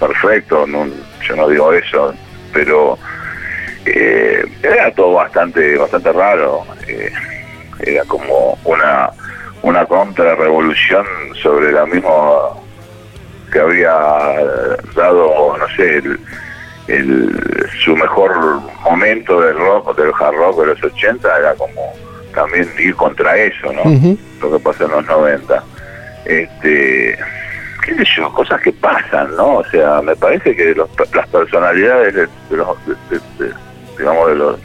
perfecto, yo no digo eso, pero eh, era todo bastante bastante raro, eh, era como una una contrarrevolución sobre la misma que había dado, no sé, el, su mejor momento del rock, del hard rock de los 80, era como también ir contra eso, ¿no? Lo que pasó en los 90. Este, qué sé yo, cosas que pasan, ¿no? O sea, me parece que las personalidades de, los, digamos, de los,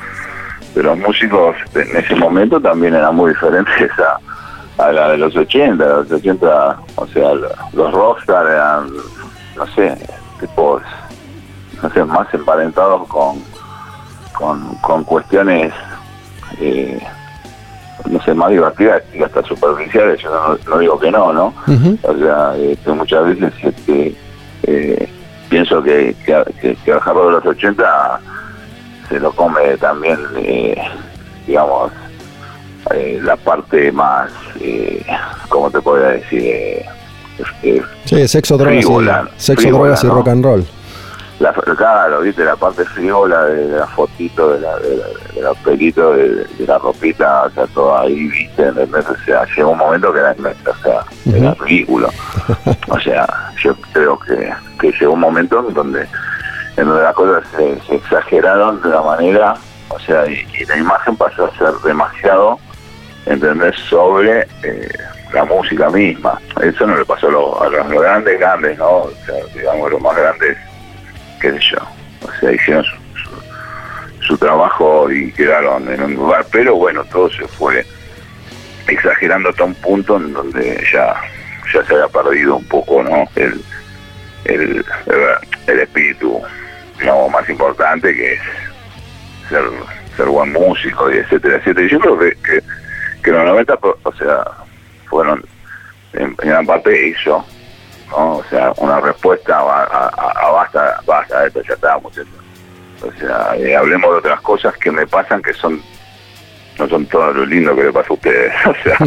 de los músicos en ese momento también eran muy diferentes a a la de los 80, los 80, o sea, los rockstar eran, no sé, tipos, no sé, más emparentados con, con, cuestiones, eh, no sé, más divertidas y hasta superficiales, yo no, digo que no, ¿no? O sea, este, muchas veces este, eh, pienso que, que, que, jarro de los 80 se lo come también, eh, digamos, eh, la parte más, eh, ¿cómo te podría decir? Eh, sí, sexo, drogas, y, sexo, drogas y rock and roll. La, claro, viste, la parte friola de, la fotito, de la, de, de los pelitos, de, la ropita, o sea, todo ahí, viste, o sea, llegó un momento que era, o sea, era ridículo. <laughs> O sea, yo creo que, que llegó un momento en donde, en donde las cosas se, exageraron de una manera, o sea, y, la imagen pasó a ser demasiado, ¿entendés?, sobre eh, la música misma. Eso no le pasó a los, a los grandes, grandes, ¿no? O sea, digamos, los más grandes qué sé yo, o sea, hicieron su, trabajo y quedaron en un lugar, pero bueno, todo se fue exagerando hasta un punto en donde ya, ya se había perdido un poco, ¿no? El, el, el, espíritu, digamos, más importante que es ser, ser buen músico y etcétera, etcétera. Y yo creo que, que, que los 90, o sea, fueron en, en gran parte eso, o sea, una respuesta a, basta, basta, esto ya estábamos O sea, eh, hablemos de otras cosas que me pasan que son no son todo lo lindo que le pasa a ustedes. <laughs> O sea,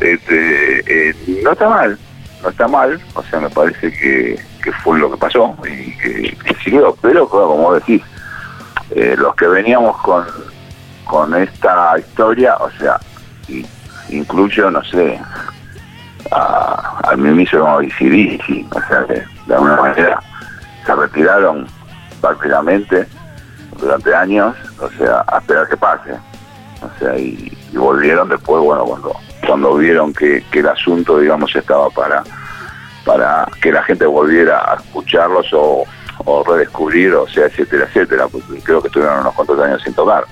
<laughs> este, eh, no está mal, no está mal, o sea, me parece que, que fue lo que pasó y que, siguió, pero como decís, eh, los que veníamos con, con esta historia, o sea, incluyo, no sé, a, al mismo como o sea que de alguna manera se retiraron prácticamente durante años, o sea, a esperar que pase. O sea, y, volvieron después, bueno, cuando cuando vieron que, que, el asunto, digamos, estaba para para que la gente volviera a escucharlos o, o redescubrir, o sea, etcétera, etcétera, porque creo que estuvieron unos cuantos años sin tocar.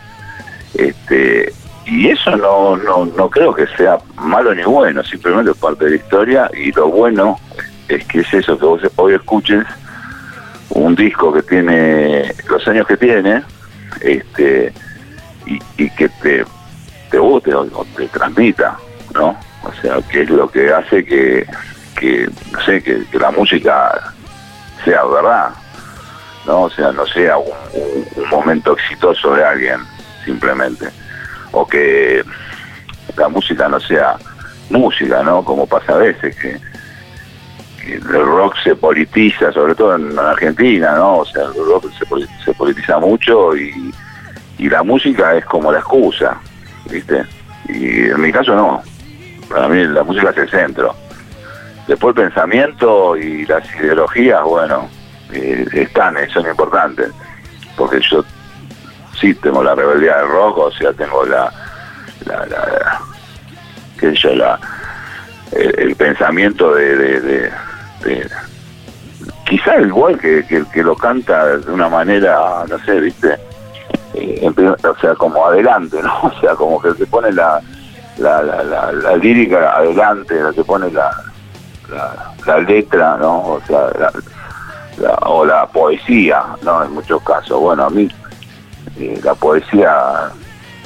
Este, y eso no, no, no creo que sea malo ni bueno, simplemente es parte de la historia y lo bueno es que es eso, que vos hoy escuches un disco que tiene los años que tiene este y, que te, te guste o, te transmita, ¿no? O sea, que es lo que hace que, que no sé, que, la música sea verdad, ¿no? O sea, no sea un momento exitoso de alguien, simplemente o que la música no sea música, ¿no? Como pasa a veces, que, el rock se politiza, sobre todo en Argentina, ¿no? O sea, el rock se, politiza mucho y, la música es como la excusa, ¿viste? Y en mi caso no. Para mí la música es el centro. Después el pensamiento y las ideologías, bueno, eh, están, eh, son importantes. Porque yo tengo la rebeldía del rock, o sea, tengo la, la, la, qué sé yo, la, el, pensamiento de, de, quizá igual que, que, que lo canta de una manera, no sé, viste, eh, o sea, como adelante, <laughs> ¿no? O sea, como que se pone la, la, la, la, lírica adelante, se pone la, la, la letra, ¿no? O sea, la, o la poesía, ¿no? En muchos casos. Bueno, a mí la poesía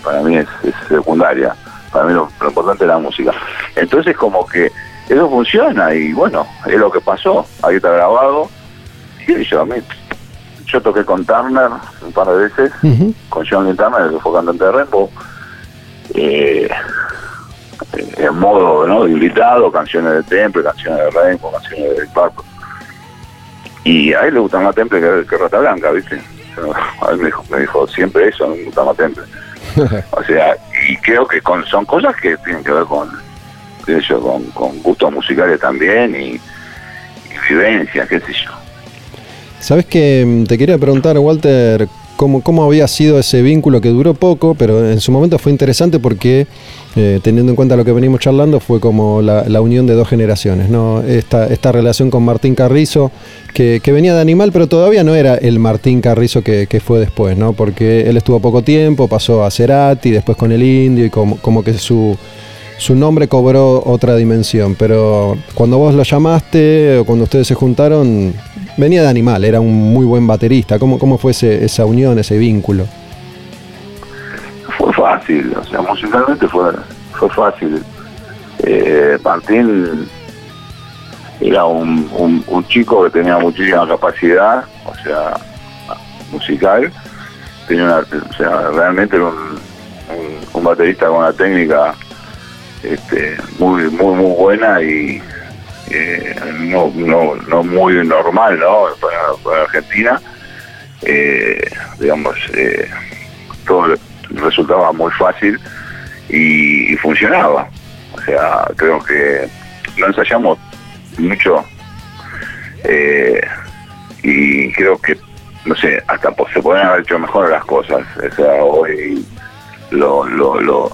para mí es, secundaria, para mí lo, importante es la música. Entonces como que eso funciona y bueno, es lo que pasó, ahí está grabado. Y yo, a mí, yo toqué con Turner un par de veces, con John Turner, que fue cantante de Rainbow, eh, en modo ¿no? invitado, canciones de Temple, canciones de Rainbow, canciones de Purple. Y a él le gusta más Temple que, que Rata Blanca, ¿viste? A me dijo, me dijo siempre eso, me gusta más <laughs> o sea, y creo que con, son cosas que tienen que ver con, con, con gustos musicales también y, y vivencias, qué sé yo. Sabes que te quería preguntar, Walter, cómo, cómo había sido ese vínculo que duró poco, pero en su momento fue interesante porque, eh, teniendo en cuenta lo que venimos charlando, fue como la, unión de dos generaciones. Esta, esta relación con Martín Carrizo, que, venía de Animal, pero todavía no era el Martín Carrizo que, fue después, ¿no? Porque él estuvo poco tiempo, pasó a Cerati, después con el Indio, y como, como que su su nombre cobró otra dimensión, pero cuando vos lo llamaste o cuando ustedes se juntaron, venía de Animal, era un muy buen baterista. ¿Cómo, cómo fue esa unión, ese vínculo? Fue fácil, o sea, musicalmente fue, fue fácil. Eh, Martín era un, un, chico que tenía muchísima capacidad, o sea, musical. Tenía una, o sea, realmente era un, un baterista con una técnica este, muy muy muy buena y eh, no, no, no muy normal ¿no? Para, Argentina eh, digamos, eh, todo resultaba muy fácil y, funcionaba. O sea, creo que no ensayamos mucho eh, y creo que, no sé, hasta se pueden haber hecho mejor las cosas. O sea, hoy lo, lo, lo,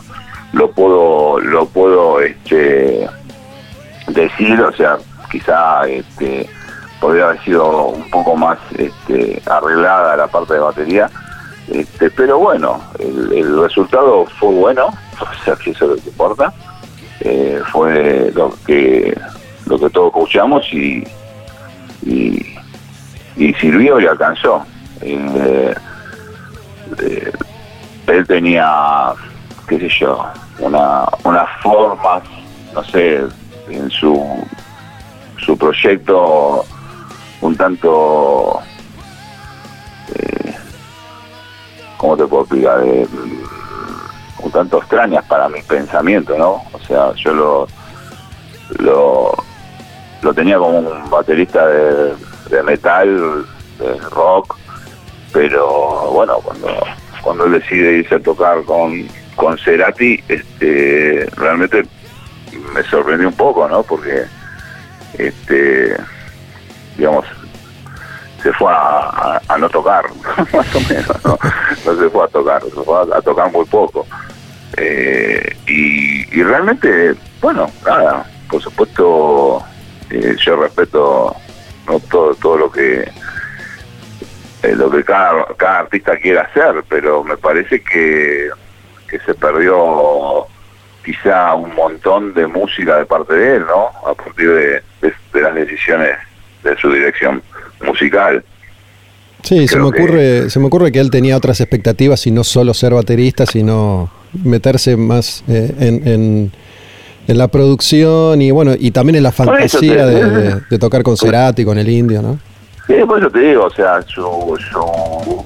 lo puedo, lo puedo este, decir, o sea, quizá este, podría haber sido un poco más este, arreglada la parte de batería, este, pero bueno, el, resultado fue bueno, <laughs> o sea, que eso es lo que importa, eh, fue lo que lo que todos escuchamos y, y, sirvió y alcanzó. Eh, eh, él tenía, qué sé yo, una, una forma, no sé, en su, su proyecto un tanto, eh, ¿cómo te puedo explicar? Eh, un tanto extrañas para mi pensamiento, ¿no? O sea, yo lo, lo, lo tenía como un baterista de, de metal, de rock, pero bueno, cuando, cuando él decide irse a tocar con, con Cerati, este, realmente me sorprendió un poco, ¿no? Porque, este, digamos, se fue a, no tocar, <laughs> más o menos, ¿no? no se fue a tocar, se fue a, tocar muy poco. Eh, y, realmente, bueno, nada, por supuesto, eh, yo respeto no todo, todo lo que eh, lo que cada, cada artista quiera hacer, pero me parece que, que se perdió quizá un montón de música de parte de él, ¿no? A partir de, las decisiones de su dirección musical. Sí, se me ocurre, se me ocurre que él tenía otras expectativas y no solo ser baterista, sino meterse más eh, en, en, la producción y bueno, y también en la fantasía <laughs> de, tocar con Cerati, con el indio, ¿no? Sí, por eso te digo, o sea, su, su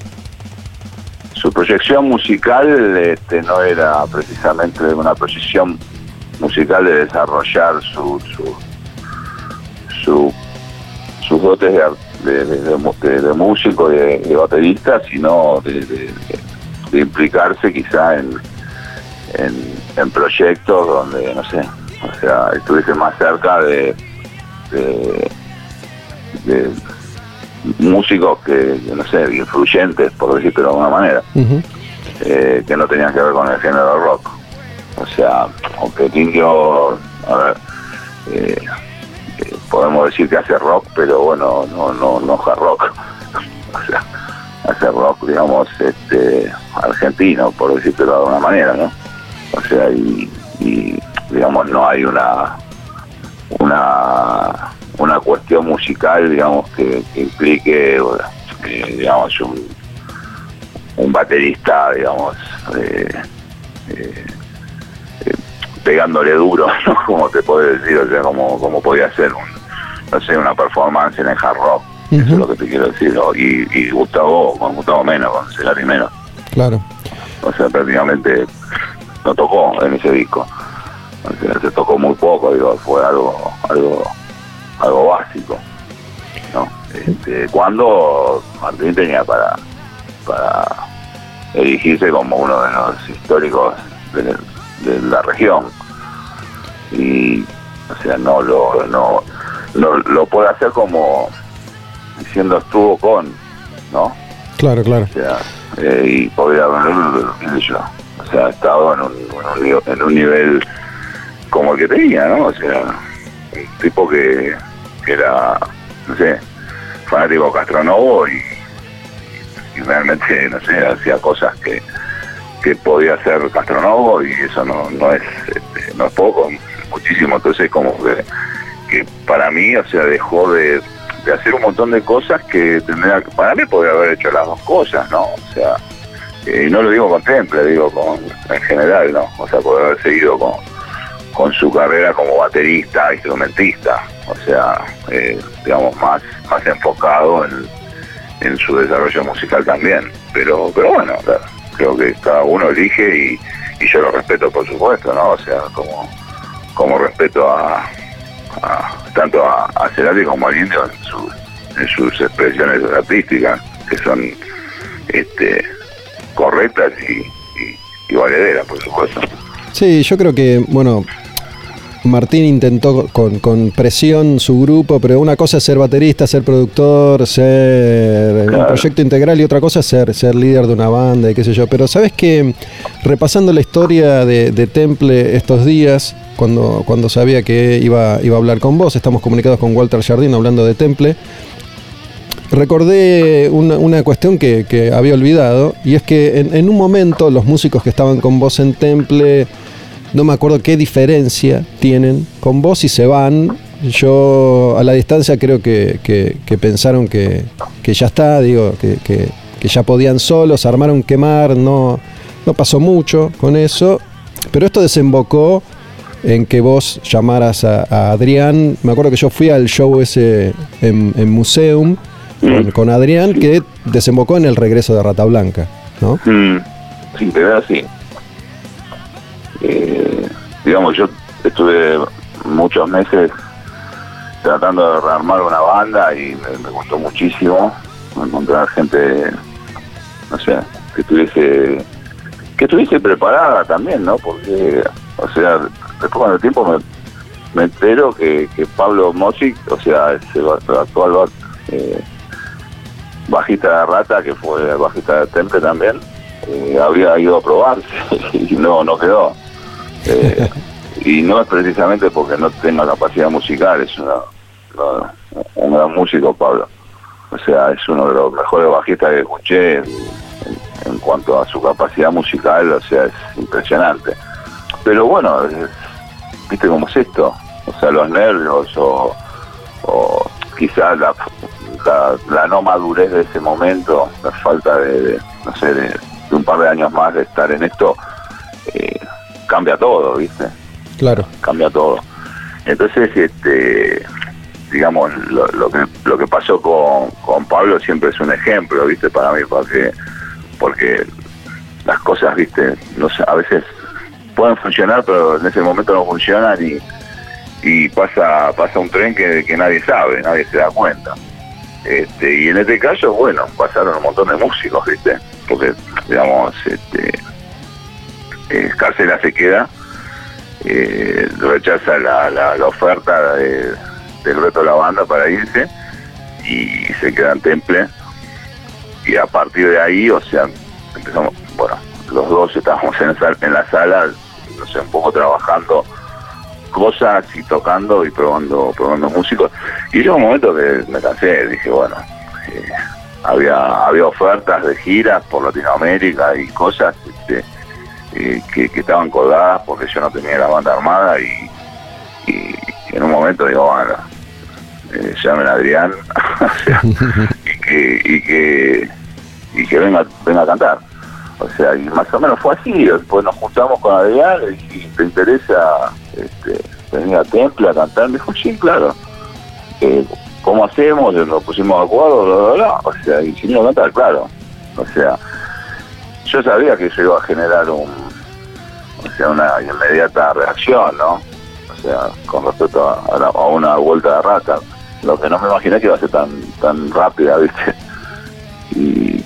su proyección musical este, no era precisamente una proyección musical de desarrollar su, su, sus dotes de, de, músico y de, baterista, sino de, implicarse quizá en, en, proyectos donde, no sé, o sea, estuviese más cerca de, de músicos que, no sé, influyentes, por decirlo de alguna manera, eh, que no tenían que ver con el género rock. O sea, aunque el indio, a ver, eh, eh, podemos decir que hace rock, pero bueno, no, no, no hard rock. <laughs> o sea, hace rock, digamos, este, argentino, por decirlo de alguna manera, ¿no? O sea, y, y digamos, no hay una una una cuestión musical, digamos, que, implique, digamos, un, un baterista, digamos, eh, eh, eh, pegándole duro, <laughs> ¿no? Como te puedo decir, o sea, como, como podía ser, un, no sé, una performance en el hard rock, eso es lo que te quiero decir, y, y Gustavo, con Gustavo menos, con Celari menos. Claro. O sea, prácticamente no tocó en ese disco. O sea, se tocó muy poco, digo, fue algo, algo algo básico. ¿no? Este, cuando Martín tenía para, para erigirse como uno de los históricos de, la región. Y, o sea, no lo, no, lo puede hacer como diciendo estuvo con, ¿no? Claro, claro. O sea, eh, y podría haber, yo, o sea, estado en un, en un, en un nivel como el que tenía, ¿no? O sea, un tipo que que era, no sé, fanático Castronovo y, y realmente, no sé, hacía cosas que, que podía hacer Castronovo y eso no, no es este, no es poco, muchísimo. Entonces, como que, que para mí, o sea, dejó de, de hacer un montón de cosas que tendría para mí podría haber hecho las dos cosas, ¿no? O sea, y no lo digo con Temple, digo con en general, ¿no? O sea, poder haber seguido con, con su carrera como baterista, instrumentista o sea, eh, digamos, más, más enfocado en, su desarrollo musical también. Pero, pero bueno, creo que cada uno elige y, yo lo respeto, por supuesto, ¿no? O sea, como, como respeto a, tanto a, a Cerati como al Indio en, en sus expresiones artísticas, que son este, correctas y, y, valederas, por supuesto. Sí, yo creo que, bueno, Martín intentó con, presión su grupo, pero una cosa es ser baterista, ser productor, ser un proyecto integral y otra cosa es ser, ser líder de una banda y qué sé yo. Pero sabes que repasando la historia de, Temple estos días, cuando, cuando sabía que iba, iba a hablar con vos, estamos comunicados con Walter Jardín hablando de Temple, recordé una, cuestión que, había olvidado, y es que en, un momento los músicos que estaban con vos en Temple, no me acuerdo qué diferencia tienen con vos y se van. Yo a la distancia creo que, pensaron que, ya está, digo, que, ya podían solos, armaron quemar, no, no pasó mucho con eso, pero esto desembocó en que vos llamaras a, Adrián. Me acuerdo que yo fui al show ese en, en Museum con, Adrián, que desembocó en el regreso de Rata Blanca, ¿no? Mm, sí. Eh, digamos, yo estuve muchos meses tratando de rearmar una banda y me, gustó muchísimo encontrar gente, no sé, que estuviese que estuviese preparada también, ¿no? Porque, o sea, después con el tiempo me, me entero que, Pablo Mosic, o sea, el actual eh, bajista de Rata, que fue bajista de Temple también, eh, había ido a probarse <laughs> y no, no quedó. Eh, <laughs> y no es precisamente porque no tenga capacidad musical, es un gran músico Pablo. O sea, es uno de los mejores bajistas que escuché en, cuanto a su capacidad musical, o sea, es impresionante. Pero bueno, viste cómo es esto, o sea, los nervios o, o quizás la, la, no madurez de ese momento, la falta de, no sé, de, un par de años más de estar en esto, eh, cambia todo, ¿viste? Claro. Cambia todo. Entonces, este digamos, lo, que lo que pasó con, con Pablo siempre es un ejemplo, ¿viste? Para mí, porque, porque las cosas, ¿viste? No sé, a veces pueden funcionar, pero en ese momento no funcionan y, y pasa pasa un tren que, que nadie sabe, nadie se da cuenta. Este, y en este caso, bueno, pasaron un montón de músicos, ¿viste? Porque, digamos, este, eh, se queda, eh, rechaza la, la, oferta del reto de la banda para irse y se queda en Temple. Y a partir de ahí, o sea, empezamos, bueno, los dos estábamos en, en la sala, no un poco trabajando cosas y tocando y probando probando músicos. Y llegó un momento que me cansé, dije, bueno, eh, había había ofertas de giras por Latinoamérica y cosas este, eh, que, estaban colgadas porque yo no tenía la banda armada y, en un momento digo, bueno, eh, llamen a Adrián <laughs> y que y que y que venga venga a cantar o sea y más o menos fue así después nos juntamos con Adrián y te interesa este, venir a Temple a cantar, me dijo, sí, claro. Eh, ¿Cómo hacemos? Nos pusimos de acuerdo, bla, bla, bla. O sea, y si no cantar, claro. O sea, yo sabía que eso iba a generar un, o sea, una inmediata reacción, ¿no? O sea, con respecto a, una vuelta de rata. Lo que no me imaginé que iba a ser tan, tan rápida, <laughs> ¿viste? Y,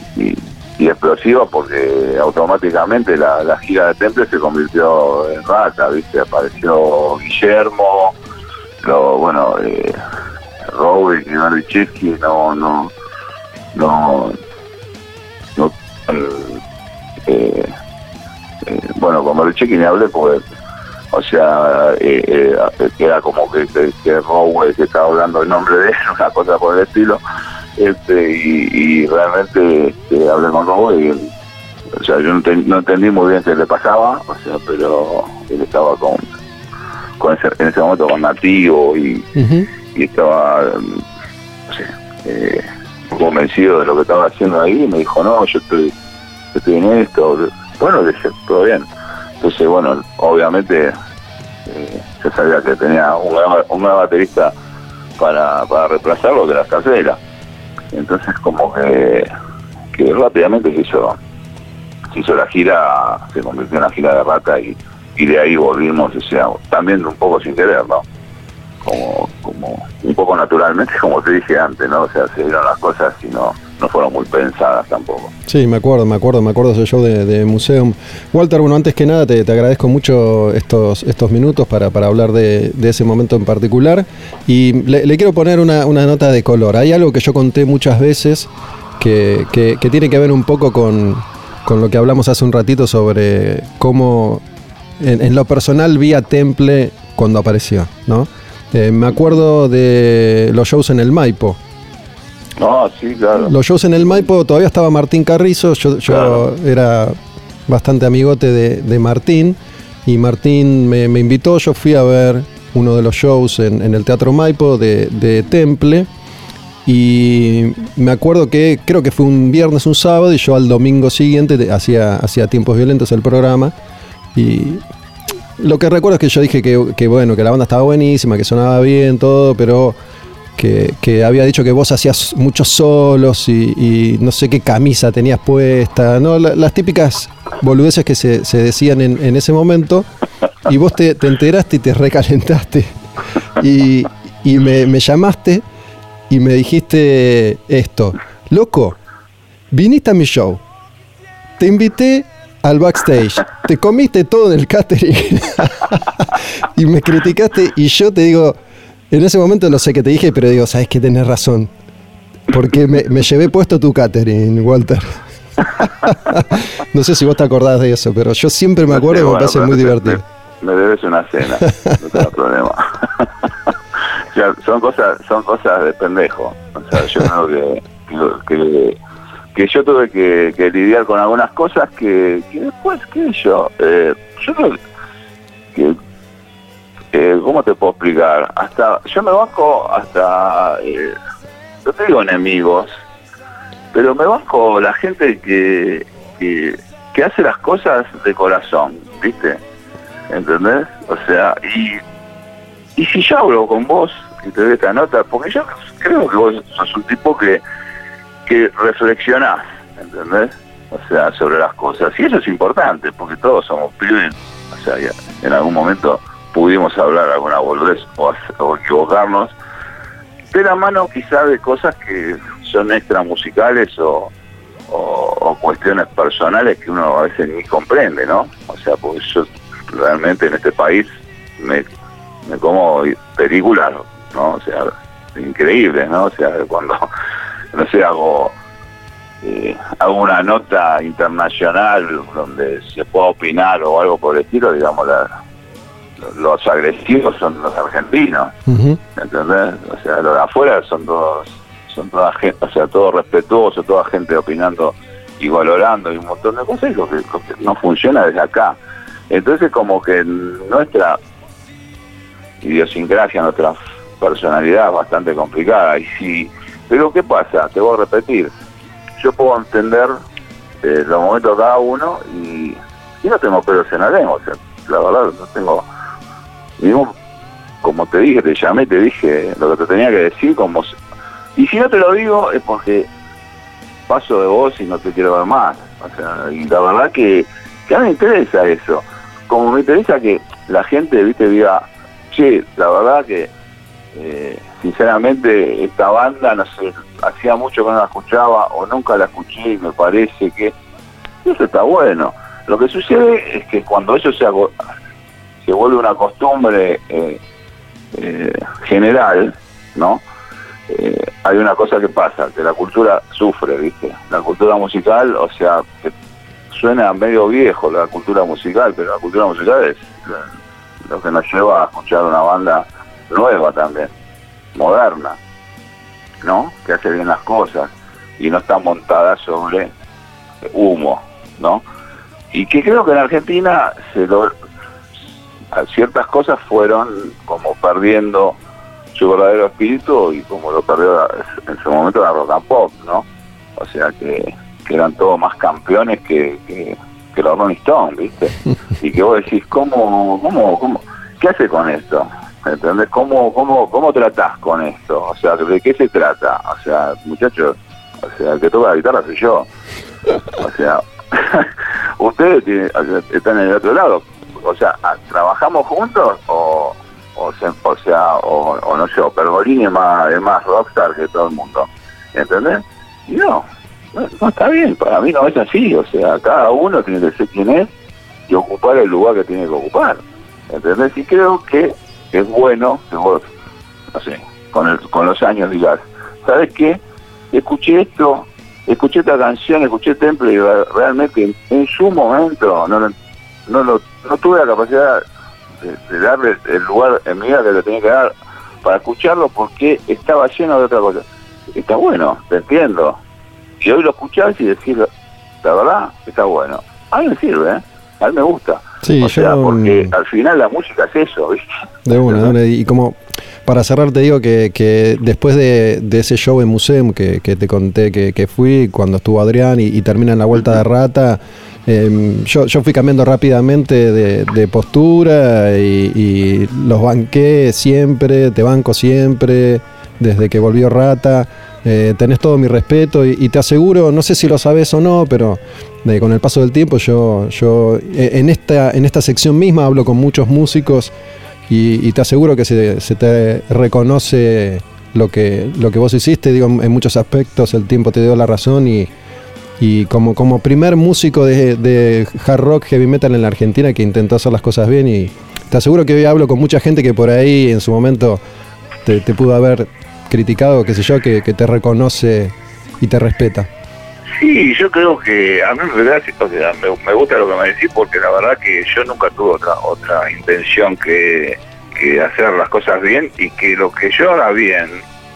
explosiva porque automáticamente la, gira de Temple se convirtió en rata, ¿viste? Apareció Guillermo, lo, bueno, eh, y no, no, no, no eh, eh, bueno, con Marichevsky ni hablé porque, o sea, eh, eh, era como que, que, que que estaba hablando en nombre de él, <laughs> una cosa por el estilo este y, realmente este, hablé con y o sea yo no, entendí muy bien qué le pasaba o sea pero él estaba con, con en ese momento con nativo y, y estaba no sé eh, convencido de lo que estaba haciendo ahí y me dijo no yo estoy estoy en esto bueno dije todo bien entonces bueno obviamente eh, sabía que tenía un, nuevo baterista para, para reemplazarlo de la carcela entonces como que, que rápidamente se hizo, se hizo la gira, se convirtió en la gira de rata y, y de ahí volvimos, o sea, también un poco sin querer, ¿no? Como, como un poco naturalmente, <laughs> como te dije antes, ¿no? O sea, se dieron las cosas y no, no fueron muy pensadas tampoco. Sí, me acuerdo, me acuerdo, me acuerdo ese show de, de Museum. Walter, bueno, antes que nada te, te agradezco mucho estos, estos minutos para, para hablar de, de ese momento en particular y le, quiero poner una, una nota de color. Hay algo que yo conté muchas veces que, que- tiene que ver un poco con, con lo que hablamos hace un ratito sobre cómo en, en lo personal vi a Temple cuando apareció, ¿no? Eh, me acuerdo de los shows en el Maipo. No, sí, claro. Los shows en el Maipo todavía estaba Martín Carrizo, yo, yo Claro. era bastante amigote de, de Martín y Martín me, me invitó, yo fui a ver uno de los shows en, en el Teatro Maipo de, de Temple y me acuerdo que creo que fue un viernes, un sábado y yo al domingo siguiente hacía, hacía tiempos violentos el programa y lo que recuerdo es que yo dije que, que, bueno, que la banda estaba buenísima, que sonaba bien, todo, pero que, había dicho que vos hacías muchos solos y, no sé qué camisa tenías puesta, ¿no? La- las típicas boludeces que se, decían en, ese momento, y vos te, te enteraste y te recalentaste. Y, y me, me llamaste y me dijiste esto, loco, viniste a mi show, te invité al backstage, te comiste todo en el catering <laughs> y me criticaste y yo te digo, en ese momento no sé qué te dije, pero digo, sabes que tenés razón, porque me, me llevé puesto tu catering, Walter. <laughs> no sé si vos te acordás de eso, pero yo siempre me acuerdo y me Bueno, parece muy divertido. Me, me debes una cena, no tengo problema. <laughs> O sea, son cosas, son cosas de pendejo. O sea, yo creo que, que, que, que yo tuve que, que lidiar con algunas cosas que, que después, qué sé yo, eh, yo creo que, eh, ¿cómo te puedo explicar? Hasta, yo me banco hasta, eh, no te digo enemigos, pero me banco la gente que, que, hace las cosas de corazón, ¿viste? ¿Entendés? O sea, y, si yo hablo con vos y te doy esta nota, porque yo creo que vos sos un tipo que, que reflexionás, ¿entendés? O sea, sobre las cosas. Y eso es importante, porque todos somos pibes, o sea, en algún momento pudimos hablar alguna boludez o, equivocarnos, de la mano quizá de cosas que son extra musicales o, cuestiones personales que uno a veces ni comprende, ¿no? O sea, porque yo realmente en este país me, me como películas, ¿no? O sea, increíbles, ¿no? O sea, cuando, <laughs> no sé, hago, eh, hago una nota internacional donde se pueda opinar o algo por el estilo, digamos, la- los agresivos son los argentinos. ¿entendés? O sea, los de afuera son todos, son toda gente, o sea, todo respetuoso, toda gente opinando y valorando y un montón de cosas, y lo que, lo que no funciona desde acá. Entonces como que nuestra idiosincrasia, nuestra personalidad es bastante complicada. Y si, pero ¿qué pasa? Te voy a repetir. Yo puedo entender eh, los momentos de cada uno y, y no tengo pelos en la lengua. O sea, la verdad, no tengo ningún como te dije, te llamé, te dije lo que te tenía que decir, como y si no te lo digo es porque paso de vos y no te quiero ver más. O sea, y la verdad que, que a mí me interesa eso. Como me interesa que la gente, viste, diga, che, la verdad que eh, sinceramente esta banda, no sé, hacía mucho que no la escuchaba o nunca la escuché y me parece que eso está bueno. Lo que sucede es que cuando eso se, se vuelve una costumbre eh, eh, general, ¿no? Eh, hay una cosa que pasa, que la cultura sufre, ¿viste? La cultura musical, o sea, suena medio viejo la cultura musical, pero la cultura musical es lo que nos lleva a escuchar una banda nueva también, moderna, ¿no? Que hace bien las cosas y no está montada sobre humo, ¿no? Y que creo que en Argentina se lo, ciertas cosas fueron como perdiendo su verdadero espíritu y como lo perdió en su momento la rock and pop, ¿no? O sea que, que eran todos más campeones que, que, que los Rolling Stones, ¿viste? <laughs> Y que vos decís, ¿cómo, cómo, cómo, qué hace con esto? ¿Entendés? ¿Cómo, cómo, ¿Cómo tratás con esto? O sea, ¿de qué se trata? O sea, muchachos, o sea, el que toca la guitarra soy yo. O sea, <laughs> ustedes tienen- están en el otro lado. O sea, ¿a- ¿trabajamos juntos o, o, se- o sea, o, o no sé, o Pergolini es más, es rockstar que todo el mundo? ¿Entendés? no, no, está bien, para mí no es así, o sea, cada uno tiene que ser quien es y ocupar el lugar que tiene que ocupar. ¿Entendés? Y creo que es bueno que vos, no sé, con, con los años digas, ¿sabes qué? Escuché esto, escuché esta canción, escuché Temple y realmente en, su momento no, no, no, tuve la capacidad de, darle el lugar en mi vida que le tenía que dar para escucharlo porque estaba lleno de otra cosa. Está bueno, te entiendo, y hoy lo escuchás y decís, la verdad, está bueno. A mí me sirve, ¿eh? A mí me gusta. Sí, o sea, porque al final la música es eso, ¿viste? De una, de una. Y como para cerrar te digo que, que después de, ese show en Museum que, te conté que, fui, cuando estuvo Adrián y, termina en la vuelta de rata, em, yo, yo fui cambiando rápidamente de, postura y, y, los banqué siempre, te banco siempre, desde que volvió rata. Eh, tenés todo mi respeto y, te aseguro, no sé si lo sabes o no, pero con el paso del tiempo yo, yo eh, en, esta, en esta sección misma hablo con muchos músicos y, te aseguro que se, te reconoce lo que, lo que vos hiciste, digo, en muchos aspectos el tiempo te dio la razón y, y como, como primer músico de, hard rock, heavy metal en la Argentina que intentó hacer las cosas bien y te aseguro que hoy hablo con mucha gente que por ahí en su momento te, pudo haber criticado, qué sé yo, que, te reconoce y te respeta. Sí, yo creo que a mí me, gusta lo que me decís porque la verdad que yo nunca tuve otra otra intención que, hacer las cosas bien y que lo que yo haga bien,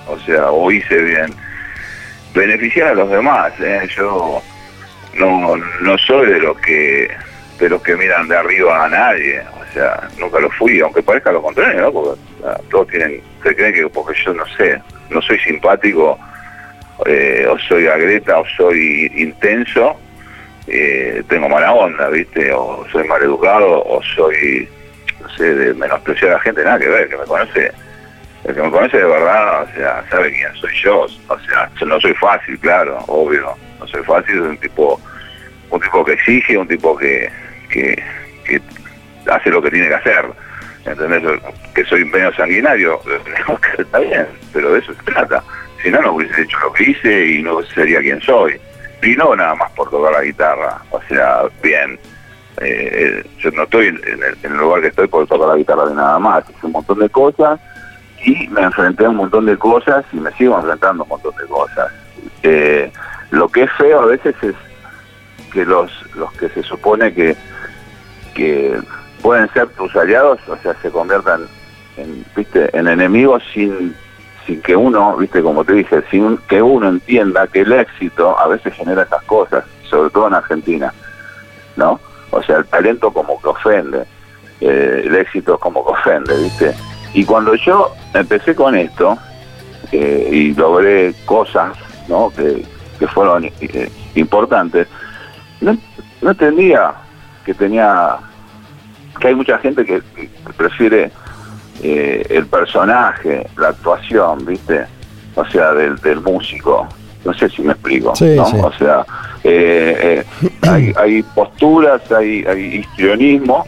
o sea, o hice bien, beneficiar a los demás. ¿eh? Yo no, no soy de los que de los que miran de arriba a nadie, o sea, nunca lo fui, aunque parezca lo contrario, ¿no? Porque todos tienen, se creen que porque yo no sé, no soy simpático, eh, o soy agreta, o soy intenso, eh, tengo mala onda, ¿viste? O soy mal educado, o soy, no sé, de menospreciar a la gente, nada que ver, que me conoce, el que me conoce de verdad, o sea, sabe quién soy yo, o sea, no soy fácil, claro, obvio, no soy fácil, soy un tipo, un tipo que exige, un tipo que, que, hace lo que tiene que hacer ¿entendés? Que soy medio sanguinario, <laughs> está bien, pero de eso se trata. Si no, no hubiese hecho lo que hice y no sería quien soy. Y no nada más por tocar la guitarra, o sea, bien. Eh, yo no estoy en el, lugar que estoy por tocar la guitarra de nada más, hice un montón de cosas y me enfrenté a un montón de cosas y me sigo enfrentando a un montón de cosas. Eh, lo que es feo a veces es que los, los que se supone que, que pueden ser tus aliados, o sea, se conviertan en, ¿viste? en enemigos sin, sin que uno, viste, como te dije, sin que uno entienda que el éxito a veces genera esas cosas, sobre todo en Argentina, ¿no? O sea, el talento como que ofende, eh, el éxito como que ofende, ¿viste? Y cuando yo empecé con esto eh, y logré cosas, ¿no? Que, que fueron eh, importantes, no, no entendía que tenía que hay mucha gente que, prefiere eh, el personaje, la actuación, ¿viste? O sea, del, músico. No sé si me explico, ¿no? O sea, hay, hay, posturas, hay, hay histrionismo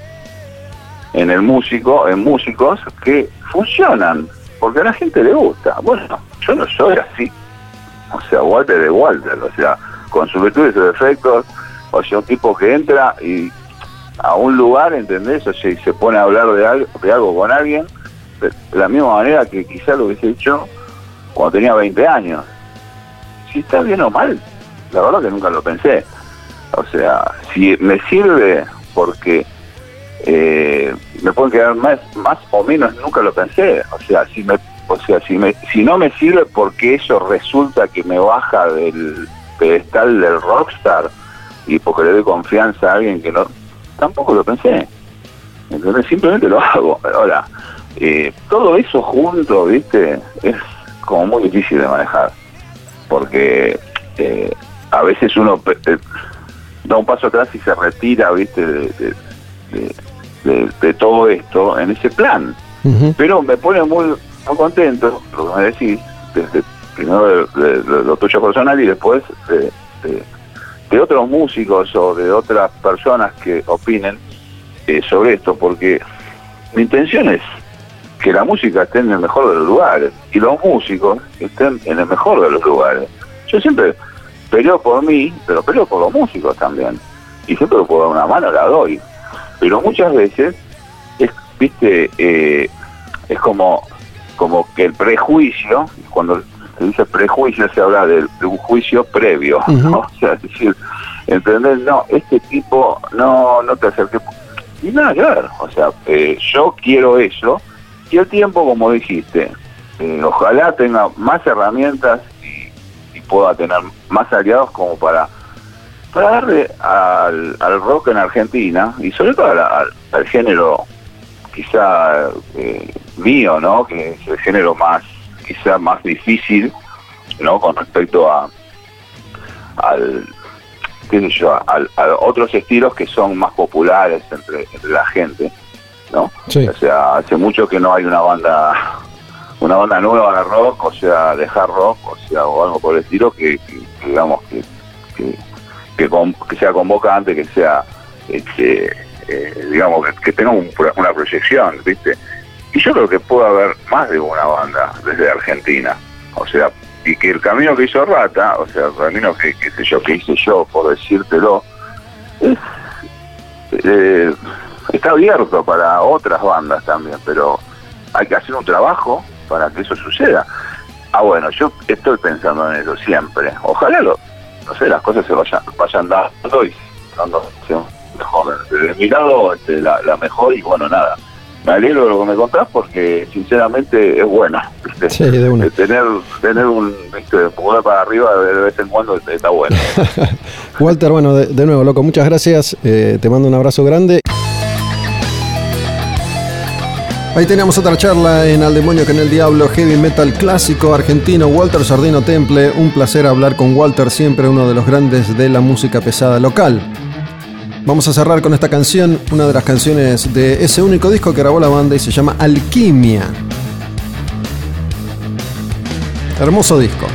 en el músico, en músicos que funcionan, porque a la gente le gusta. Bueno, yo no soy así. O sea, Walter de Walter, o sea, con sus virtudes y sus defectos, o sea, un tipo que entra y a un lugar, ¿entendés? O sea, y se pone a hablar de algo, de algo con alguien, de la misma manera que quizá lo hubiese hecho cuando tenía 20 años. Si está bien o mal, la verdad que nunca lo pensé. O sea, si me sirve porque eh, me pueden quedar más, más o menos, nunca lo pensé. O sea, si me, o sea, si me, si no me sirve porque eso resulta que me baja del pedestal del rockstar y porque le doy confianza a alguien que no tampoco lo pensé. Entonces simplemente lo <laughs> hago. Ahora, eh, todo eso junto, ¿viste? Es como muy difícil de manejar. Porque eh, a veces uno eh, da un paso atrás y se retira, ¿viste? De, todo esto en ese plan. Pero me pone muy, muy contento, lo que me decís, desde primero de, lo tuyo personal y después de, de otros músicos o de otras personas que opinen eh, sobre esto, porque mi intención es que la música esté en el mejor de los lugares y los músicos estén en el mejor de los lugares. Yo siempre peleo por mí, pero peleo por los músicos también. Y siempre puedo dar una mano, la doy. Pero muchas veces, es, viste, eh, es como, como que el prejuicio, cuando se dice prejuicio se habla de, un juicio previo, ¿no? <laughs> O sea, es decir, ¿entendés? No, este tipo no, no te acerques. Y nada ver, o sea, eh, yo quiero eso, y el tiempo, como dijiste, eh, ojalá tenga más herramientas y, y, pueda tener más aliados como para, para darle al, al rock en Argentina, y sobre todo al, al género quizá eh, mío, ¿no? Que es el género más, quizá más difícil, ¿no? Con respecto a al qué sé yo, a, otros estilos que son más populares entre, la gente, ¿no? O sea, hace mucho que no hay una banda una banda nueva de rock, o sea, de hard rock, o sea, o algo por el estilo que, digamos que que, que, sea convocante, que sea este, eh, digamos, que, tenga una proyección, ¿viste? Y yo creo que puede haber más de una banda desde Argentina, o sea, y que el camino que hizo Rata, o sea, el camino que, sé yo, que hice yo, por decírtelo, eh, está abierto para otras bandas también, pero hay que hacer un trabajo para que eso suceda. Ah, bueno, yo estoy pensando en eso siempre. Ojalá, lo, no sé, las cosas se vayan, vayan dando y dando mejor. Desde mi lado, este, la, mejor y bueno, nada. Me alegro de lo que me contás porque sinceramente es. Sí, de una. Tener, tener un este, poder para arriba de vez en cuando está bueno. <laughs> Walter, bueno, de, nuevo, loco, muchas gracias. Eh, te mando un abrazo grande. Ahí teníamos otra charla en Al Demonio en el Diablo, heavy metal clásico argentino, Walter Sardino Temple. Un placer hablar con Walter, siempre uno de los grandes de la música pesada local. Vamos a cerrar con esta canción, una de las canciones de ese único disco que grabó la banda y se llama Alquimia. Hermoso disco.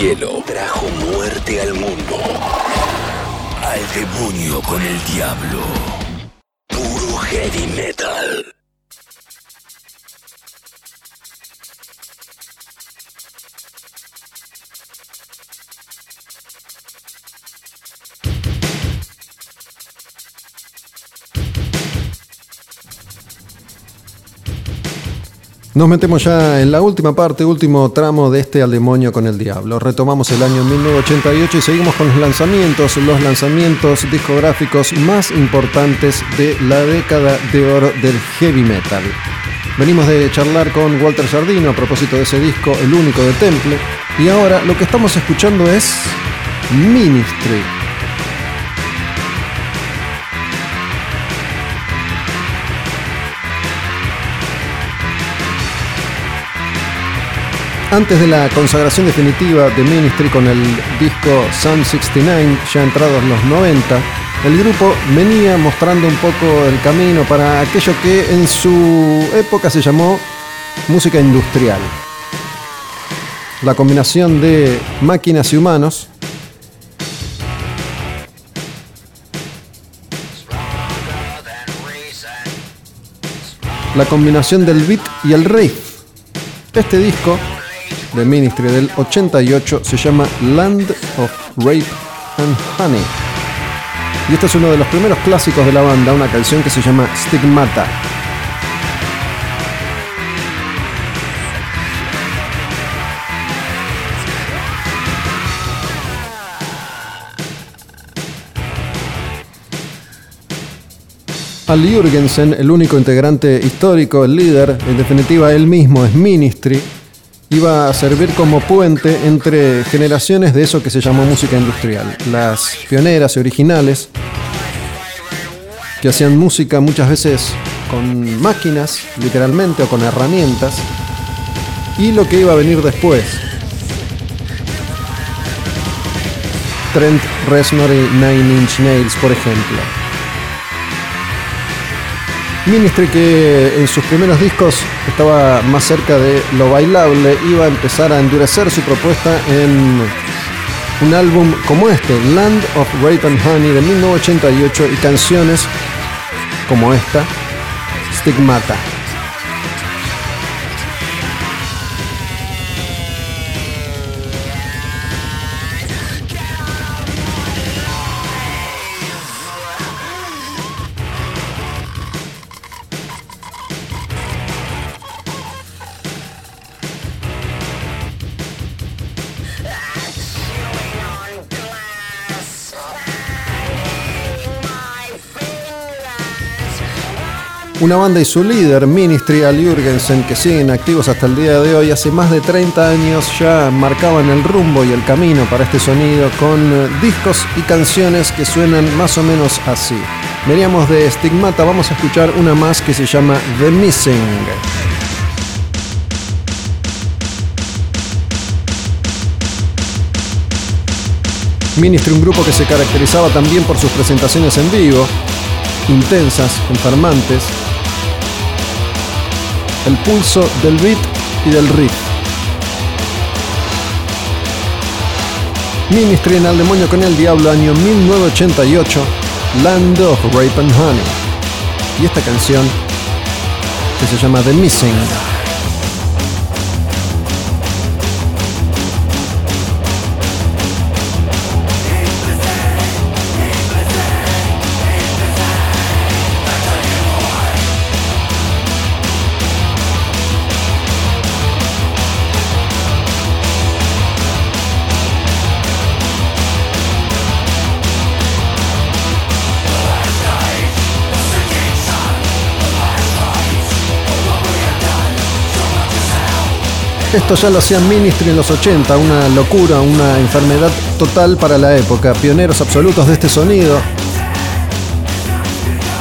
Cielo, Nos metemos ya en la última parte, último tramo de este Al demonio con el diablo. Retomamos el año 1988 y seguimos con los lanzamientos, los lanzamientos discográficos más importantes de la década de oro del heavy metal. Venimos de charlar con Walter Sardino a propósito de ese disco, el único de Temple, y ahora lo que estamos escuchando es Ministry. Antes de la consagración definitiva de Ministry con el disco Sun 69, ya entrados los 90, el grupo venía mostrando un poco el camino para aquello que en su época se llamó música industrial. La combinación de máquinas y humanos la combinación del beat y el riff. Este disco de Ministry del 88 se llama Land of Rape and Honey. Y este es uno de los primeros clásicos de la banda, una canción que se llama Stigmata. Al Jürgensen, el único integrante histórico, el líder, en definitiva él mismo es Ministry, iba a servir como puente entre generaciones de eso que se llamó música industrial. Las pioneras y originales que hacían música muchas veces con máquinas, literalmente, o con herramientas, y lo que iba a venir después. Trent Reznor y Nine Inch Nails, por ejemplo. Ministry que en sus primeros discos estaba más cerca de lo bailable, iba a empezar a endurecer su propuesta en un álbum como este, Land of Rape and Honey de 1988 y canciones como esta, Stigmata. Una banda y su líder, Ministry Al Jürgensen, que siguen activos hasta el día de hoy, hace más de 30 años ya marcaban el rumbo y el camino para este sonido con eh, discos y canciones que suenan más o menos así. Veníamos de Stigmata, vamos a escuchar una más que se llama The Missing. Ministry, un grupo que se caracterizaba también por sus presentaciones en vivo, intensas, enfermantes, el pulso del beat y del riff. Ministry en Al Demonio con el Diablo, año 1988, Land of Rape and Honey. Y esta canción que se llama The Missing. Esto ya lo hacían Ministry en los 80, una locura, una enfermedad total para la época, pioneros absolutos de este sonido.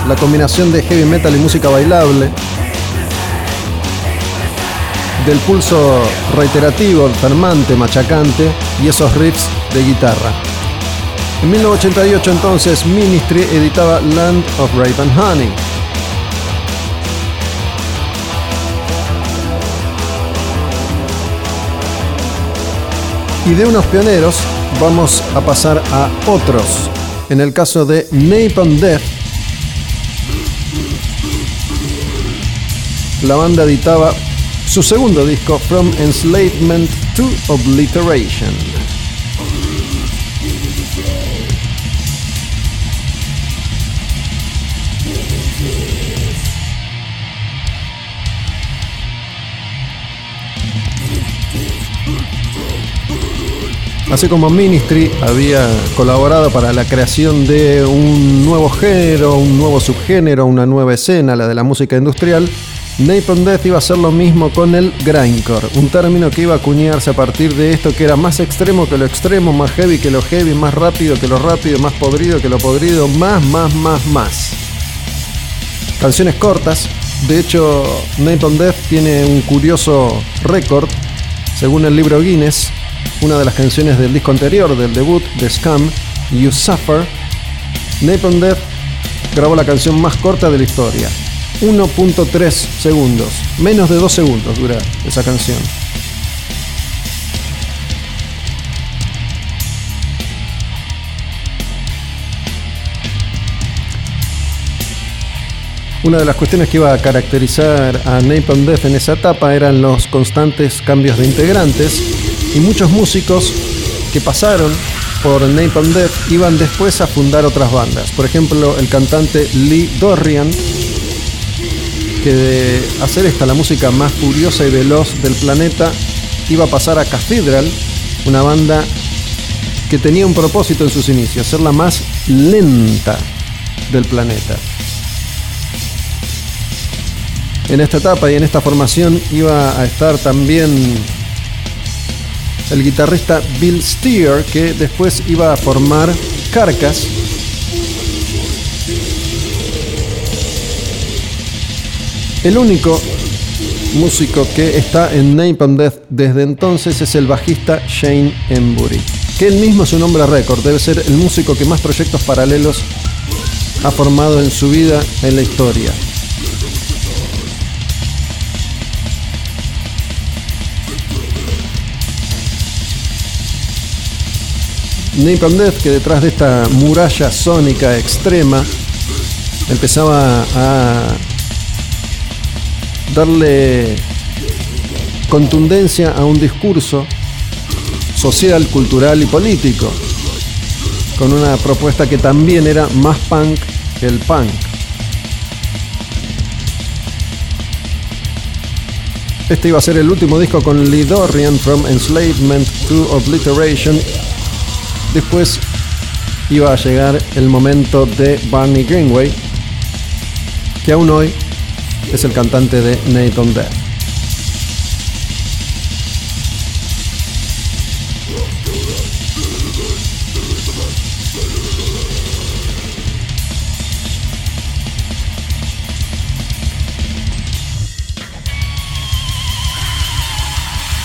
La combinación de heavy metal y música bailable, del pulso reiterativo, enfermante, machacante y esos riffs de guitarra. En 1988 entonces Ministry editaba Land of Rape and Honey. Y de unos pioneros vamos a pasar a otros. En el caso de Napalm Death, la banda editaba su segundo disco From Enslavement to Obliteration. Así como Ministry había colaborado para la creación de un nuevo género, un nuevo subgénero, una nueva escena, la de la música industrial, Napalm Death iba a hacer lo mismo con el grindcore, un término que iba a acuñarse a partir de esto que era más extremo que lo extremo, más heavy que lo heavy, más rápido que lo rápido, más podrido que lo podrido, más, más, más, más. Canciones cortas, de hecho Napalm Death tiene un curioso récord, según el libro Guinness, una de las canciones del disco anterior, del debut de Scam, You Suffer, Napalm Death grabó la canción más corta de la historia. 1.3 segundos, menos de 2 segundos dura esa canción. Una de las cuestiones que iba a caracterizar a Napalm Death en esa etapa eran los constantes cambios de integrantes y muchos músicos que pasaron por Napalm Death iban después a fundar otras bandas. Por ejemplo, el cantante Lee Dorian, que de hacer esta la música más furiosa y veloz del planeta, iba a pasar a Cathedral, una banda que tenía un propósito en sus inicios, ser la más lenta del planeta. En esta etapa y en esta formación iba a estar también el guitarrista Bill Steer, que después iba a formar Carcass. El único músico que está en Napalm Death desde entonces es el bajista Shane Embury, que él mismo es un hombre récord, debe ser el músico que más proyectos paralelos ha formado en su vida en la historia. Napalm Death, que detrás de esta muralla sónica extrema empezaba a darle contundencia a un discurso social, cultural y político, con una propuesta que también era más punk que el punk. Este iba a ser el último disco con Lee Dorian From Enslavement to Obliteration Después iba a llegar el momento de Barney Greenway, que aún hoy es el cantante de Nathan Death.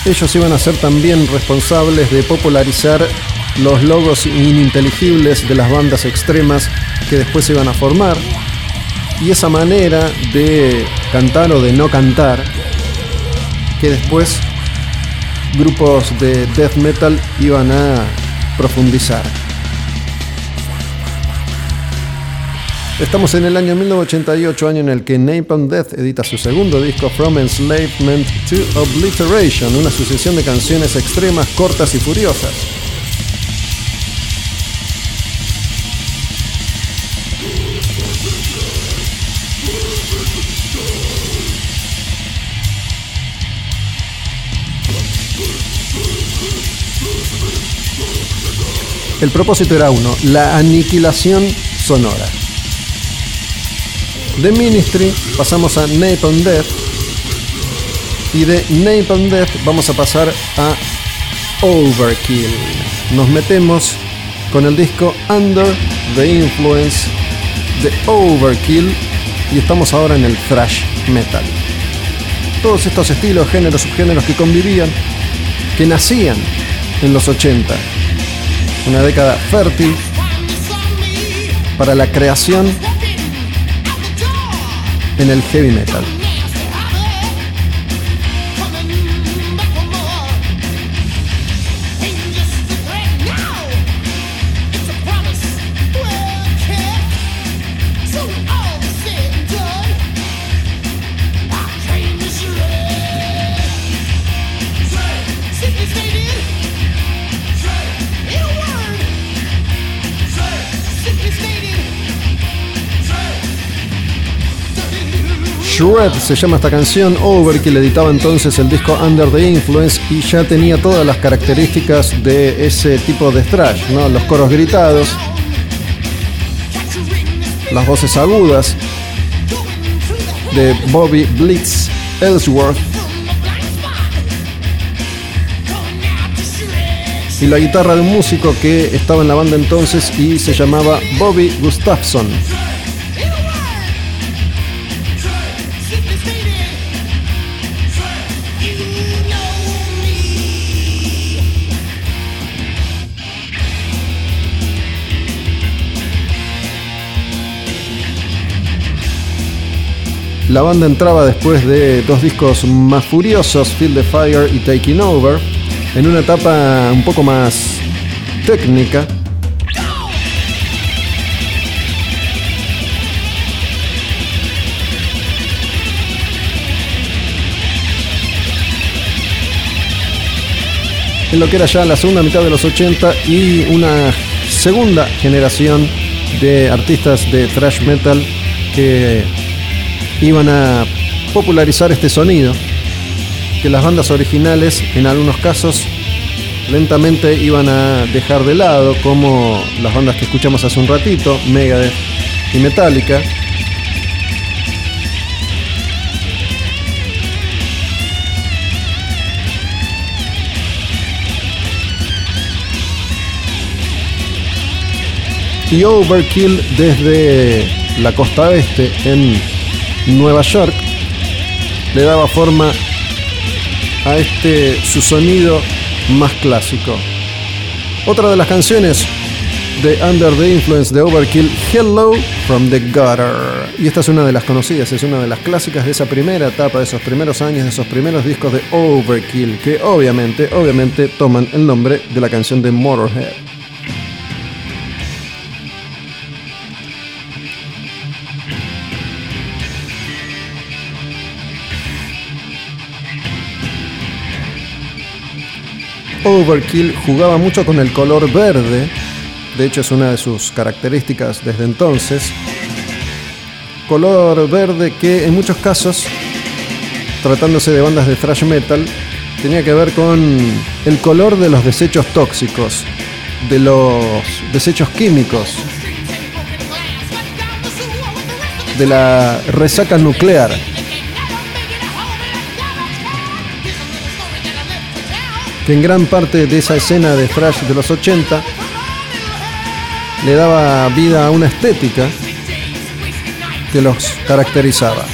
Ellos iban a ser también responsables de popularizar los logos ininteligibles de las bandas extremas que después se iban a formar y esa manera de cantar o de no cantar que después grupos de death metal iban a profundizar. Estamos en el año 1988, año en el que Napalm Death edita su segundo disco From Enslavement to Obliteration, una sucesión de canciones extremas, cortas y furiosas. El propósito era uno, la aniquilación sonora. De Ministry pasamos a Napalm Death y de Napalm Death vamos a pasar a Overkill. Nos metemos con el disco Under the Influence de Overkill y estamos ahora en el thrash metal. Todos estos estilos, géneros, subgéneros que convivían, que nacían en los 80 una década fértil para la creación en el heavy metal. Shred se llama esta canción, Overkill editaba entonces el disco Under the Influence y ya tenía todas las características de ese tipo de thrash, ¿no? Los coros gritados, las voces agudas de Bobby Blitz Ellsworth y la guitarra de un músico que estaba en la banda entonces y se llamaba Bobby Gustafson. La banda entraba después de dos discos más furiosos, Feel the Fire y Taking Over, en una etapa un poco más técnica. En lo que era ya la segunda mitad de los 80 y una segunda generación de artistas de thrash metal que iban a popularizar este sonido que las bandas originales en algunos casos lentamente iban a dejar de lado, como las bandas que escuchamos hace un ratito, Megadeth y Metallica. Y Overkill desde la costa oeste en Nueva York le daba forma a este su sonido más clásico. Otra de las canciones de Under the Influence de Overkill, Hello from the Gutter. Y esta es una de las conocidas, es una de las clásicas de esa primera etapa, de esos primeros años, de esos primeros discos de Overkill, que obviamente, obviamente toman el nombre de la canción de Motorhead. Overkill jugaba mucho con el color verde, de hecho es una de sus características desde entonces. Color verde que en muchos casos, tratándose de bandas de thrash metal, tenía que ver con el color de los desechos tóxicos, de los desechos químicos, de la resaca nuclear. Que en gran parte de esa escena de thrash de los 80 le daba vida a una estética que los caracterizaba.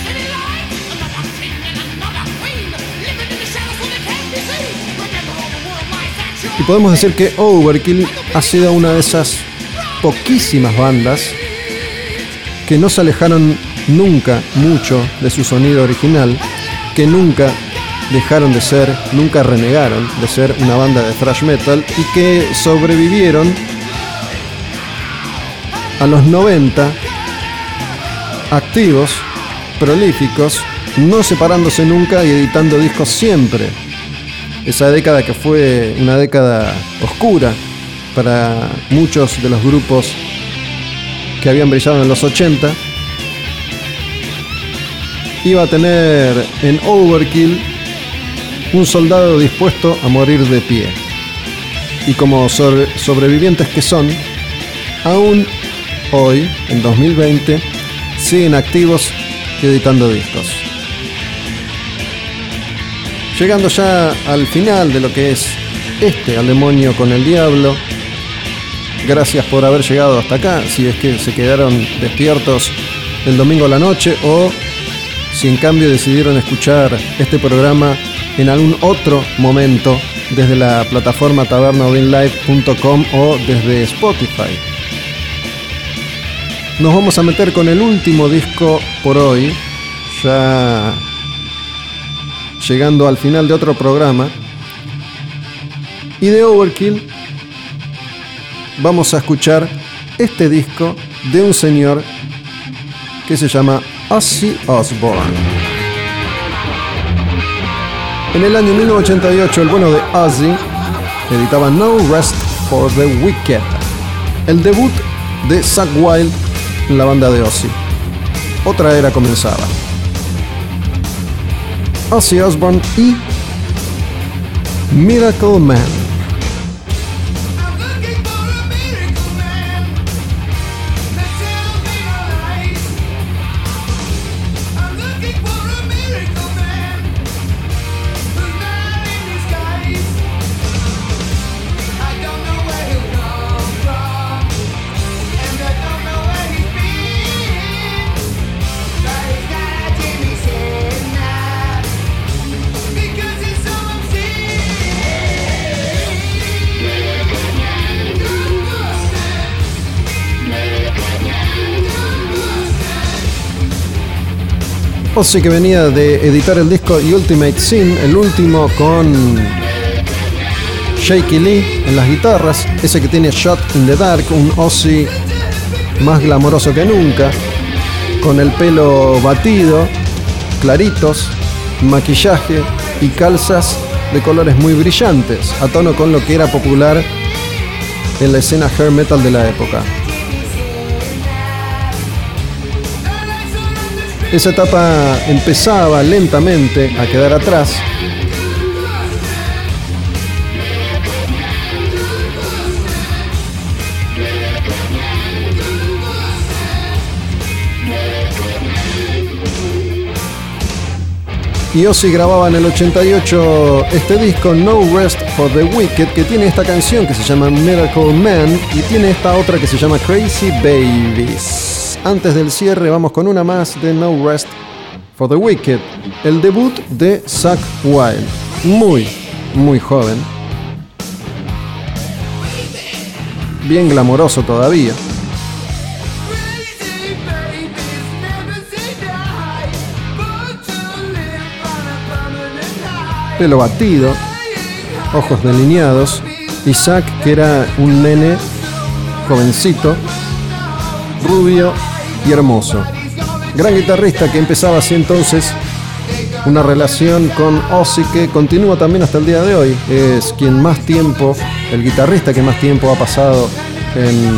Y podemos decir que Overkill ha sido una de esas poquísimas bandas que no se alejaron nunca mucho de su sonido original, que nunca dejaron de ser, nunca renegaron de ser una banda de thrash metal y que sobrevivieron a los 90 activos, prolíficos, no separándose nunca y editando discos siempre. Esa década que fue una década oscura para muchos de los grupos que habían brillado en los 80, iba a tener en Overkill un soldado dispuesto a morir de pie. Y como sobrevivientes que son, aún hoy, en 2020, siguen activos y editando discos. Llegando ya al final de lo que es este al demonio con el diablo, gracias por haber llegado hasta acá, si es que se quedaron despiertos el domingo a la noche o si en cambio decidieron escuchar este programa en algún otro momento desde la plataforma tabernaudinlive.com o desde Spotify. nos vamos a meter con el último disco por hoy, ya llegando al final de otro programa. Y de Overkill vamos a escuchar este disco de un señor que se llama Ozzy Osbourne. En el año 1988 el bueno de Ozzy editaba No Rest for the Wicked, el debut de Zack Wild en la banda de Ozzy. Otra era comenzaba. Ozzy Osbourne y Miracle Man. Ozzy que venía de editar el disco Ultimate Sin, el último con Shaky Lee en las guitarras, ese que tiene Shot in the Dark, un Ozzy más glamoroso que nunca, con el pelo batido, claritos, maquillaje y calzas de colores muy brillantes, a tono con lo que era popular en la escena hair metal de la época. Esa etapa empezaba lentamente a quedar atrás. Y Ozzy grababa en el 88 este disco No Rest for the Wicked que tiene esta canción que se llama Miracle Man y tiene esta otra que se llama Crazy Babies. Antes del cierre vamos con una más de No Rest for the Wicked, el debut de Zack Wild, muy, muy joven, bien glamoroso todavía. Pelo batido, ojos delineados, Zack que era un nene jovencito, rubio y hermoso. Gran guitarrista que empezaba así entonces una relación con Ozzy que continúa también hasta el día de hoy. Es quien más tiempo, el guitarrista que más tiempo ha pasado en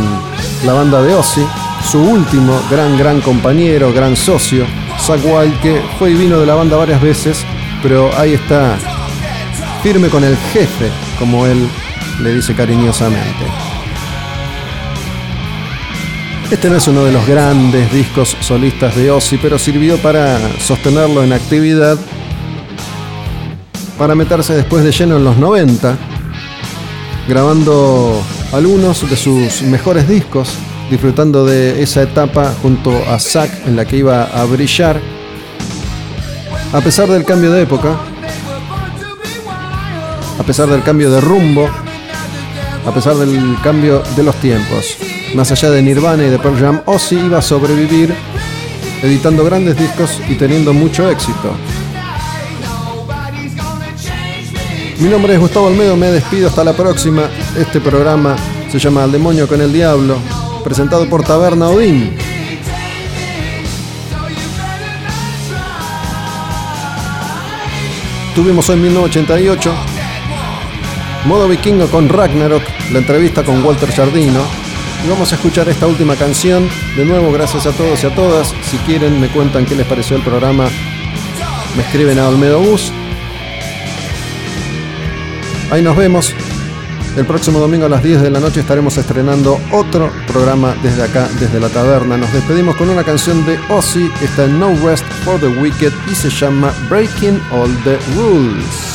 la banda de Ozzy. Su último gran, gran compañero, gran socio, Wild, que fue y vino de la banda varias veces, pero ahí está, firme con el jefe, como él le dice cariñosamente. Este no es uno de los grandes discos solistas de Ozzy, pero sirvió para sostenerlo en actividad, para meterse después de lleno en los 90, grabando algunos de sus mejores discos, disfrutando de esa etapa junto a Zack en la que iba a brillar, a pesar del cambio de época, a pesar del cambio de rumbo, a pesar del cambio de los tiempos. Más allá de Nirvana y de Pearl Jam, Ozzy iba a sobrevivir editando grandes discos y teniendo mucho éxito. Mi nombre es Gustavo Almedo, me despido hasta la próxima. Este programa se llama Al demonio con el diablo, presentado por Taberna Odín. Tuvimos hoy 1988, modo vikingo con Ragnarok, la entrevista con Walter Jardino, y vamos a escuchar esta última canción. De nuevo, gracias a todos y a todas. Si quieren, me cuentan qué les pareció el programa. Me escriben a Olmedo Bus. Ahí nos vemos. El próximo domingo a las 10 de la noche estaremos estrenando otro programa desde acá, desde la taberna. Nos despedimos con una canción de Ozzy, está en No Rest for the Wicked y se llama Breaking All the Rules.